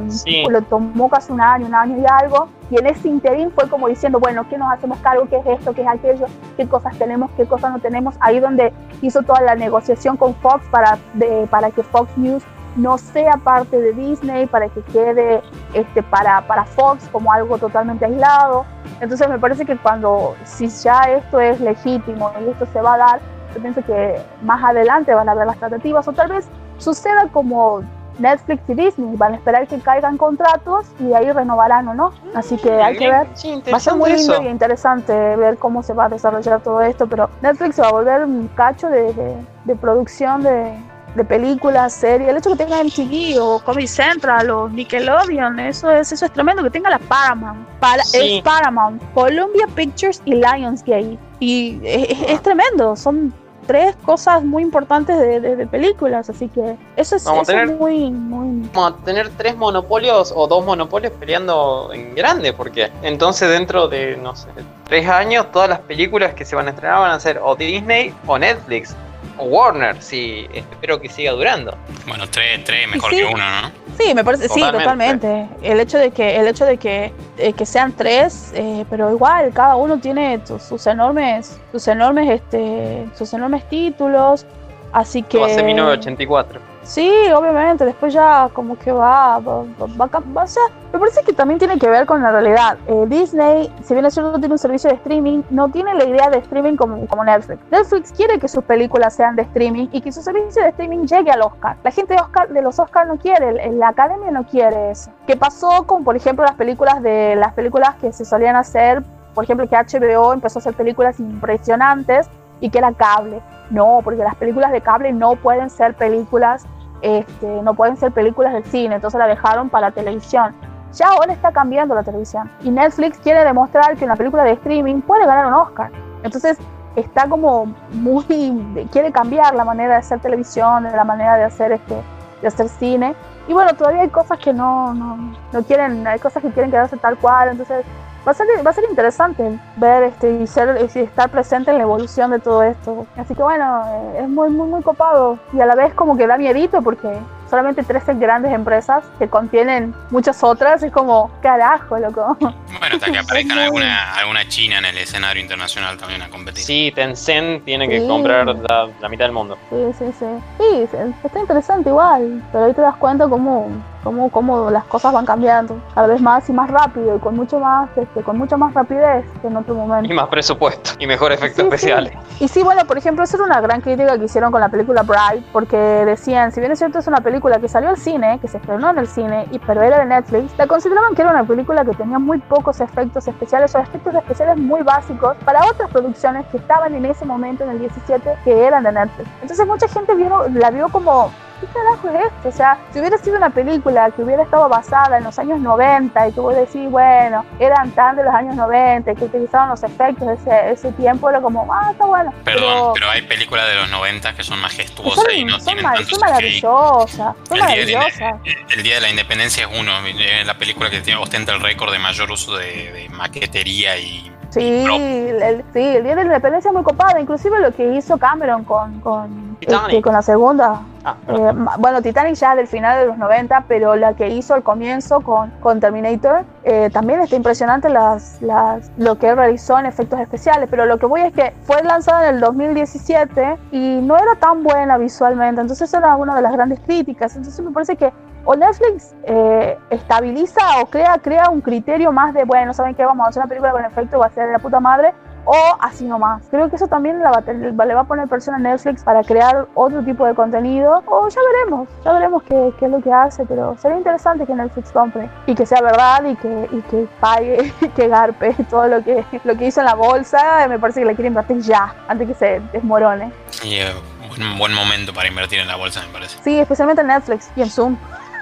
Speaker 2: Lo tomó casi un año, un año y algo. Y en ese interín fue como diciendo, bueno, ¿qué nos hacemos cargo? ¿Qué es esto? ¿Qué es aquello? ¿Qué cosas tenemos? ¿Qué cosas no tenemos? Ahí donde hizo toda la negociación con Fox para, de, para que Fox News no sea parte de Disney, para que quede este, para, para Fox como algo totalmente aislado. Entonces me parece que cuando, si ya esto es legítimo y esto se va a dar, yo pienso que más adelante van a haber las tratativas o tal vez suceda como Netflix y Disney van a esperar que caigan contratos y de ahí renovarán o no. Así que hay que ver. va a ser muy lindo y interesante ver cómo se va a desarrollar todo esto, pero Netflix se va a volver un cacho de, de, producción de, de películas, series, el hecho de que tenga MTV o Comedy Central o Nickelodeon, eso es, eso es tremendo, que tenga la Paramount, para, es Paramount, Columbia Pictures y Lionsgate, y es tremendo, son tres cosas muy importantes de, películas, así que eso es, muy, muy...
Speaker 1: Vamos a tener tres monopolios o dos monopolios peleando en grande, porque entonces dentro de, no sé, tres años todas las películas que se van a estrenar van a ser o Disney o Netflix Warner, sí, espero que siga durando.
Speaker 3: Bueno, tres, tres mejor que uno, ¿no?
Speaker 2: Sí, me parece, sí, totalmente. El hecho de que, el hecho de que, eh, que sean tres, eh, pero igual, cada uno tiene sus, enormes, sus enormes, este, sus enormes títulos. Así que.
Speaker 1: Hace 1984.
Speaker 2: Sí, obviamente, después ya como que va, va, va, va, o sea, me parece que también tiene que ver con la realidad. Eh, Disney, si bien es cierto tiene un servicio de streaming, no tiene la idea de streaming como, como Netflix. Netflix quiere que sus películas sean de streaming y que su servicio de streaming llegue al Oscar. La gente de, Oscar, de los Oscars no quiere, la academia no quiere eso. ¿Qué pasó con, por ejemplo, las películas de las películas que se solían hacer? Por ejemplo, que HBO empezó a hacer películas impresionantes y que era cable. No, porque las películas de cable no pueden ser películas este, no pueden ser películas del cine, entonces la dejaron para la televisión. Ya ahora está cambiando la televisión y Netflix quiere demostrar que una película de streaming puede ganar un Oscar. Entonces está como muy quiere cambiar la manera de hacer televisión, la manera de hacer este de hacer cine. Y bueno, todavía hay cosas que no, no, no quieren, hay cosas que quieren quedarse tal cual, entonces va a ser, va a ser interesante ver este y ser y estar presente en la evolución de todo esto. Así que bueno, eh, es muy muy muy copado y a la vez como que da miedito porque solamente 13 grandes empresas que contienen muchas otras, es como, carajo, loco.
Speaker 3: Bueno, hasta que aparezcan alguna, alguna China en el escenario internacional también a competir.
Speaker 1: Sí, Tencent tiene que comprar la, mitad del mundo.
Speaker 2: Sí, sí, sí. Sí, está interesante igual, pero ahí te das cuenta cómo, cómo, cómo las cosas van cambiando cada vez más y más rápido y con mucho más, este, con mucha más rapidez que en otro momento.
Speaker 1: Y más presupuesto y mejor efectos especiales.
Speaker 2: Y sí, bueno, por ejemplo, esa era una gran crítica que hicieron con la película Bright, porque decían, si bien es cierto es una película película que salió al cine, que se estrenó en el cine, y pero era de Netflix, la consideraban que era una película que tenía muy pocos efectos especiales o efectos especiales muy básicos para otras producciones que estaban en ese momento, en el 17, que eran de Netflix. Entonces mucha gente vio, la vio como ¿qué carajo es esto? O sea, si hubiera sido una película que hubiera estado basada en los años 90 y que vos decís, bueno, eran tan de los años 90 que utilizaban los efectos de ese, ese tiempo, era como, ah, está bueno.
Speaker 3: Perdón, pero, hay películas de los 90 que son majestuosas y no
Speaker 2: son
Speaker 3: tienen
Speaker 2: Son maravillosas, son
Speaker 3: el
Speaker 2: maravillosas.
Speaker 3: Día de, el, Día de la Independencia es uno, la película que tiene, ostenta el récord de mayor uso de, de maquetería y
Speaker 2: Sí, el, sí, el Día de la Independencia es muy copado, inclusive lo que hizo Cameron con, con, este, con la segunda. Ah, eh, bueno, Titanic ya del final de los 90, pero la que hizo al comienzo con, con Terminator eh, también está impresionante las, las, lo que realizó en efectos especiales, pero lo que voy es que fue lanzada en el 2017 y no era tan buena visualmente, entonces era una de las grandes críticas, entonces me parece que o Netflix eh, estabiliza o crea, crea un criterio más de, bueno, ¿saben qué? Vamos a hacer una película con efecto, va a ser de la puta madre, o así nomás. Creo que eso también le va a poner presión a Netflix para crear otro tipo de contenido, o ya veremos, ya veremos qué, qué es lo que hace, pero sería interesante que Netflix compre y que sea verdad y que, y que pague, que garpe todo lo que, lo que hizo en la bolsa, me parece que le quiere invertir ya, antes que se desmorone.
Speaker 3: Y eh, un buen momento para invertir en la bolsa, me parece.
Speaker 2: Sí, especialmente en Netflix y en Zoom.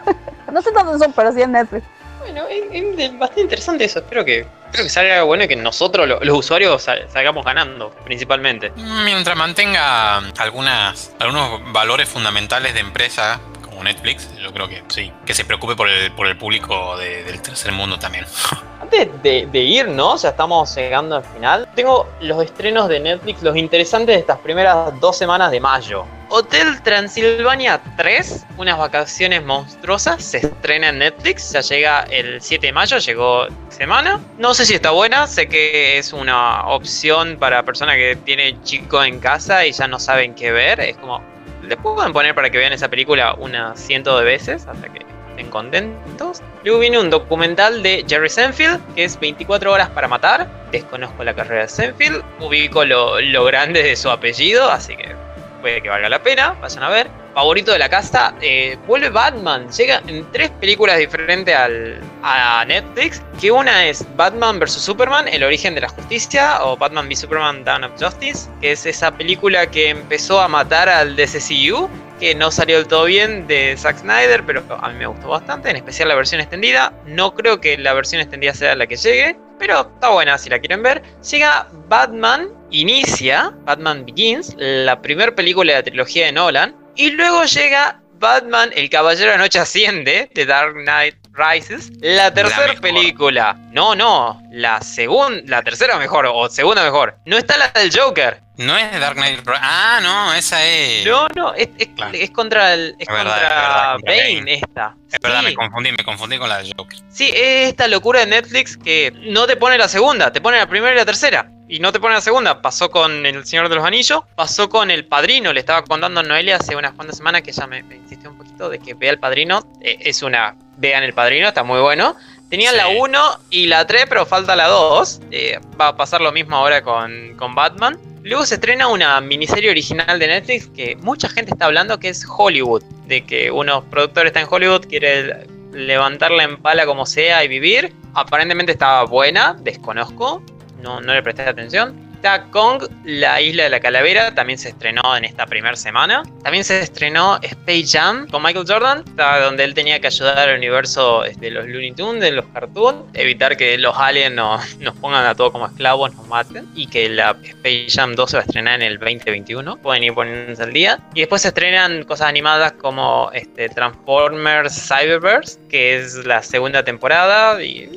Speaker 2: no sé tanto eso, pero sí en Netflix.
Speaker 1: Bueno, es, bastante interesante eso. Espero que, espero que salga algo bueno y que nosotros, los usuarios, salgamos ganando, principalmente.
Speaker 3: Mientras mantenga algunas, algunos valores fundamentales de empresa como Netflix, yo creo que sí. Que se preocupe por el, por el público del tercer mundo también.
Speaker 1: Antes de, de irnos, ya estamos llegando al final. Tengo los estrenos de Netflix, los interesantes de estas primeras dos semanas de mayo. Hotel Transilvania 3, unas vacaciones monstruosas, se estrena en Netflix, ya llega el 7 de mayo, llegó semana. No sé si está buena, sé que es una opción para personas que tienen chicos en casa y ya no saben qué ver. Es como, les pueden poner para que vean esa película unas ciento de veces hasta que estén contentos. Luego viene un documental de Jerry Seinfeld, que es 24 horas para matar. Desconozco la carrera de Seinfeld, ubico lo, lo grande de su apellido, así que puede que valga la pena, vayan a ver. Favorito de la casa, eh, vuelve Batman, llega en tres películas diferentes al, a Netflix, que una es Batman vs. Superman, El origen de la justicia, o Batman v Superman Dawn of Justice, que es esa película que empezó a matar al DCCU, que no salió del todo bien de Zack Snyder, pero a mí me gustó bastante, en especial la versión extendida. No creo que la versión extendida sea la que llegue, pero está buena si la quieren ver. Llega Batman, inicia Batman Begins, la primera película de la trilogía de Nolan, y luego llega Batman, El Caballero de la Noche Asciende, de Dark Knight Rises, la tercera película. No, no, la segunda, la tercera mejor, o segunda mejor. No está la del Joker.
Speaker 3: No es de Dark Knight. Ah, no, esa es.
Speaker 1: No, no, es, es-
Speaker 3: Claro.
Speaker 1: es contra el, es
Speaker 3: Es verdad,
Speaker 1: contra,
Speaker 3: verdad,
Speaker 1: Bane,
Speaker 3: Bane.
Speaker 1: esta.
Speaker 3: Es verdad, me confundí, me confundí con la de Joker.
Speaker 1: Sí, es esta locura de Netflix que no te pone la segunda, te pone la primera y la tercera. Y no te pone la segunda. Pasó con El Señor de los Anillos, pasó con El Padrino. Le estaba contando a Noelia hace unas cuantas semanas que ella me, me insistió un poquito de que vea El Padrino. Eh, es una. Vean El Padrino, está muy bueno. Tenían
Speaker 3: Sí.
Speaker 1: la 1 y la 3, pero falta la 2. Eh, va a pasar lo mismo ahora con, con Batman. Luego se estrena una miniserie original de Netflix que mucha gente está hablando que es Hollywood. De que unos productores están en Hollywood, quiere levantarla en pala como sea y vivir. Aparentemente estaba buena, desconozco, no, no le presté atención. Está Kong, la isla de la calavera, también se estrenó en esta primera semana. También se estrenó Space Jam con Michael Jordan, donde él tenía que ayudar al universo de los Looney Tunes, de los cartoons, evitar que los aliens nos, pongan a todos como esclavos, nos maten. Y que la Space Jam 2 se va a estrenar en el 2021, pueden ir poniéndose al día. Y después se estrenan cosas animadas como este, Transformers Cyberverse, que es la segunda temporada. Y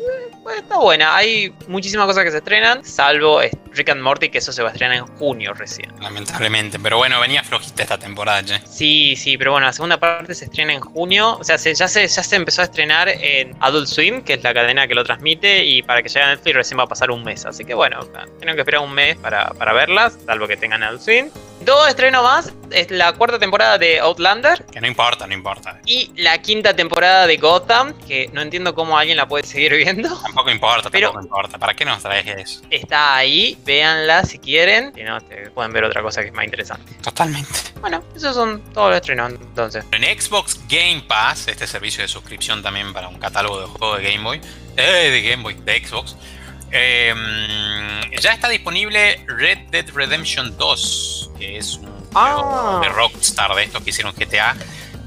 Speaker 1: pues, está buena, hay muchísimas cosas que se estrenan, salvo eh, Rick and Morty, que eso se va a estrenar en junio recién.
Speaker 3: Lamentablemente. Pero bueno, venía flojita esta temporada, che.
Speaker 1: Sí, sí, pero bueno, la segunda parte se estrena en junio. O sea, se- ya, se, ya se empezó a estrenar en Adult Swim, que es la cadena que lo transmite, y para que llegue a Netflix recién va a pasar un mes. Así que bueno, tienen que esperar un mes para, para verlas, salvo que tengan Adult Swim. Dos estrenos más, es la cuarta temporada de Outlander
Speaker 3: Que no importa, no importa.
Speaker 1: y la quinta temporada de Gotham, que no entiendo cómo alguien la puede seguir viendo.
Speaker 3: Tampoco importa,
Speaker 1: Pero-
Speaker 3: tampoco importa. ¿Para qué nos traes eso?
Speaker 1: Está ahí, véanla si quieren. Si no, te pueden ver otra cosa que es más interesante.
Speaker 3: Totalmente.
Speaker 1: Bueno, esos son todos los estrenos entonces.
Speaker 3: En Xbox Game Pass, este servicio de suscripción también para un catálogo de juegos de Game Boy, eh, de Game Boy, de Xbox, eh, ya está disponible Red Dead Redemption 2, que es un juego
Speaker 1: Ah.
Speaker 3: de Rockstar de estos que hicieron GTA,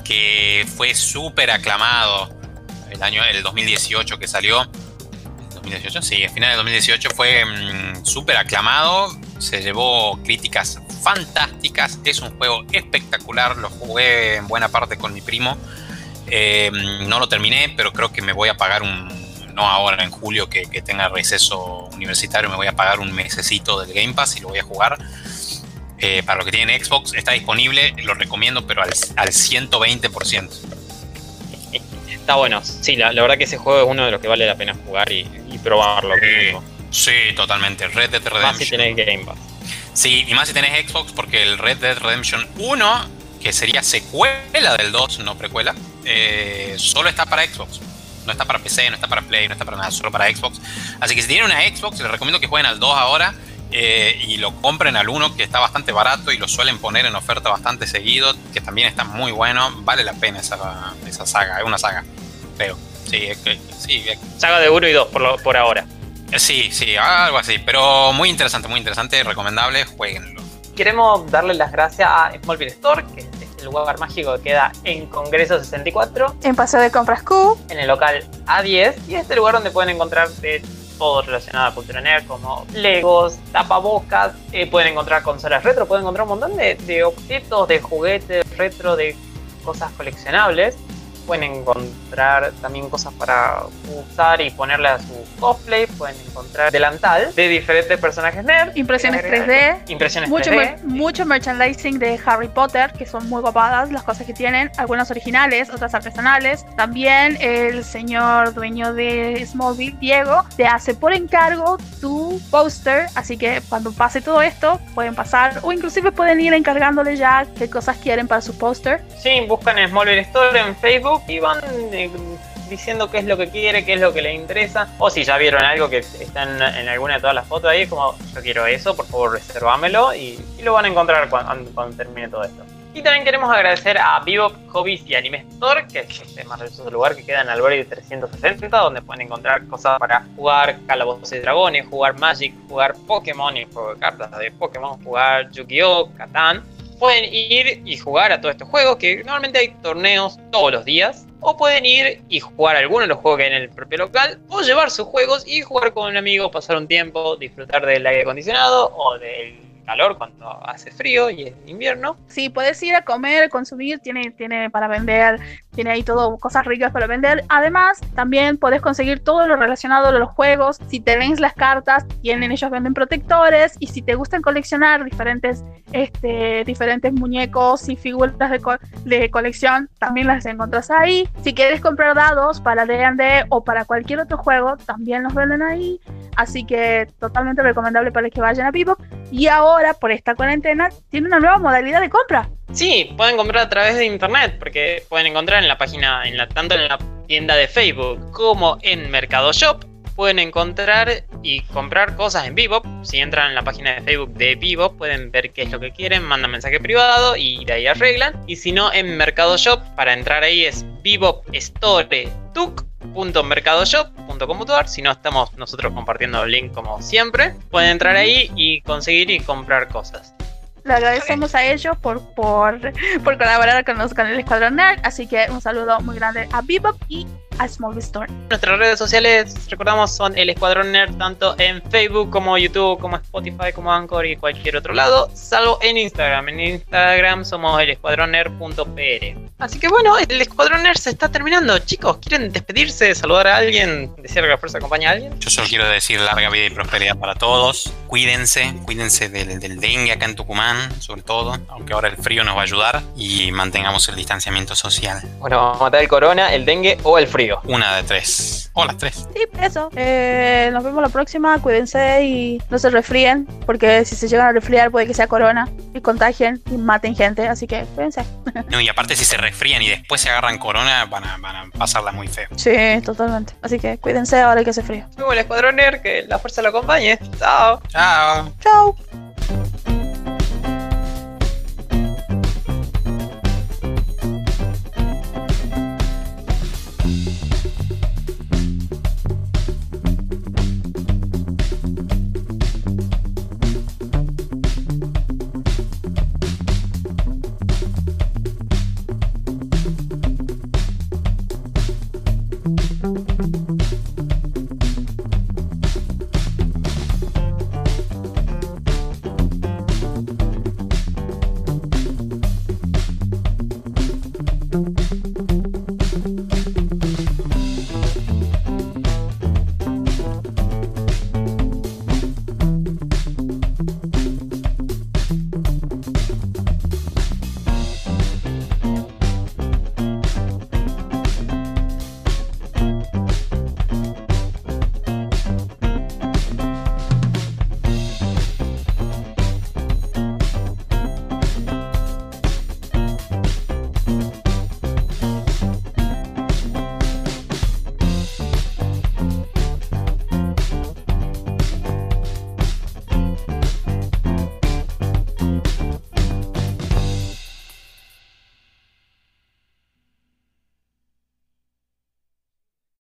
Speaker 3: que fue súper aclamado el año el 2018 que salió. ¿2018? Sí, a final del 2018 fue mm, súper aclamado, se llevó críticas fantásticas, es un juego espectacular, lo jugué en buena parte con mi primo, Eh, no lo terminé, pero creo que me voy a pagar un, no ahora en julio que, que tenga receso universitario, me voy a pagar un mesecito del Game Pass y lo voy a jugar. Eh, para los que tienen Xbox está disponible, lo recomiendo, pero al, al 120%.
Speaker 1: Está bueno. Sí, la, la verdad que ese juego es uno de los que vale la pena jugar y, y probarlo.
Speaker 3: Sí. totalmente. Red Dead
Speaker 1: Más si
Speaker 3: Redemption.
Speaker 1: tenés Game Pass.
Speaker 3: Sí, y más si tenés Xbox, porque el Red Dead Redemption 1, que sería secuela del 2, no precuela, eh, solo está para Xbox. No está para PC, no está para Play, no está para nada, solo para Xbox. Así que si tienen una Xbox, les recomiendo que jueguen al 2 ahora eh, y lo compren al 1, que está bastante barato y lo suelen poner en oferta bastante seguido, que también está muy bueno. Vale la pena esa, esa saga, es una saga, creo. Sí, es que- sí, es-
Speaker 1: Saga de 1 y 2 por, lo- por ahora.
Speaker 3: sí, sí, algo así. Pero muy interesante, muy interesante, recomendable, jueguenlo.
Speaker 1: Queremos darle las gracias a Smallville Store, que es este lugar mágico que queda en Congreso 64,
Speaker 2: En Paseo de Compras Q,
Speaker 1: en el local A10, y este lugar donde pueden encontrar de todo relacionado a cultura nerd, como Legos, tapabocas, eh, pueden encontrar consolas retro, pueden encontrar un montón de, de objetos, de juguetes retro, de cosas coleccionables. Pueden encontrar también cosas para usar y ponerle a su cosplay. Pueden encontrar delantal de diferentes personajes nerd.
Speaker 2: impresiones
Speaker 1: ¿Quieres
Speaker 2: 3D,
Speaker 1: agregar algo? Impresiones
Speaker 2: mucho,
Speaker 1: 3D.
Speaker 2: mer- mucho merchandising de Harry Potter, que son muy copadas las cosas que tienen, algunas originales, otras artesanales. También el señor dueño de Smallville, Diego, te hace por encargo tu póster, así que cuando pase todo esto, pueden pasar o inclusive pueden ir encargándole ya qué cosas quieren para su póster.
Speaker 1: Sí, buscan Smallville Store en Facebook y van eh, diciendo qué es lo que quiere, qué es lo que le interesa. O si ya vieron algo que está en, alguna de todas las fotos ahí, como yo quiero eso, por favor reservámelo y, lo van a encontrar cuando, cuando termine todo esto. Y también queremos agradecer a Vivo Hobbies y Anime Store, que es este maravilloso lugar que queda en Albergue 360, donde pueden encontrar cosas para jugar Calabozos y Dragones, jugar Magic, jugar Pokémon y de cartas de Pokémon, jugar Yu-Gi-Oh!, Catán. Pueden ir y jugar a todos estos juegos, que normalmente hay torneos todos los días. O pueden ir y jugar alguno de los juegos que hay en el propio local, o llevar sus juegos y jugar con un amigo, pasar un tiempo, disfrutar del aire acondicionado o del calor cuando hace frío y es invierno.
Speaker 2: Sí, puedes ir a comer, consumir, tiene, tiene para vender, tiene ahí todo, cosas ricas para vender. Además, también puedes conseguir todo lo relacionado a los juegos. Si te ven las cartas, tienen, ellos venden protectores. Y si te gustan coleccionar diferentes, este, diferentes muñecos y figuras de, co de colección, también las encuentras ahí. Si quieres comprar dados para D&D o para cualquier otro juego, también los venden ahí. Así que totalmente recomendable para que vayan a Vivo. Y ahora, por esta cuarentena, tiene una nueva modalidad de compra.
Speaker 1: Sí, pueden comprar a través de internet, porque pueden encontrar en la página, en tanto en la tienda de Facebook como en Mercado Shop, pueden encontrar y comprar cosas en Vivo. Si entran en la página de Facebook de Vivo, pueden ver qué es lo que quieren, mandan mensaje privado y de ahí arreglan. Y si no, en Mercado Shop, para entrar ahí es Vivo Store .mercadoshop.com.ar si no estamos nosotros compartiendo el link como siempre pueden entrar ahí y conseguir y comprar cosas
Speaker 2: le agradecemos a ellos por, por, por colaborar con, los, Escuadrón Nerd. Así que un saludo muy grande a Bebop y a Small Store.
Speaker 1: Nuestras redes sociales, recordamos, son el Escuadrón Nerd tanto en Facebook como YouTube, como Spotify, como Anchor y cualquier otro lado, salvo en Instagram. En Instagram somos el escuadroner.pr. Así que bueno, el Escuadrón Nerd se está terminando. Chicos, ¿quieren despedirse, saludar a alguien, decir que la fuerza acompaña a alguien?
Speaker 3: Yo solo quiero decir larga vida y prosperidad para todos. Cuídense, cuídense del, del dengue acá en Tucumán, sobre todo, aunque ahora el frío nos va a ayudar y mantengamos el distanciamiento social.
Speaker 1: Bueno, vamos a matar el corona, el dengue o el frío.
Speaker 3: Una de tres. O las tres.
Speaker 2: Sí, eso. Eh, nos vemos la próxima. Cuídense y no se resfríen. Porque si se llegan a resfriar, puede que sea corona. Y contagien y maten gente. Así que cuídense.
Speaker 3: No, y aparte, si se resfrían y después se agarran corona, van a, van a pasarla muy feo.
Speaker 2: Sí, totalmente. Así que cuídense ahora que se frío.
Speaker 1: Luego el escuadrón que la fuerza lo acompañe. Chao.
Speaker 3: Chao.
Speaker 2: Chao.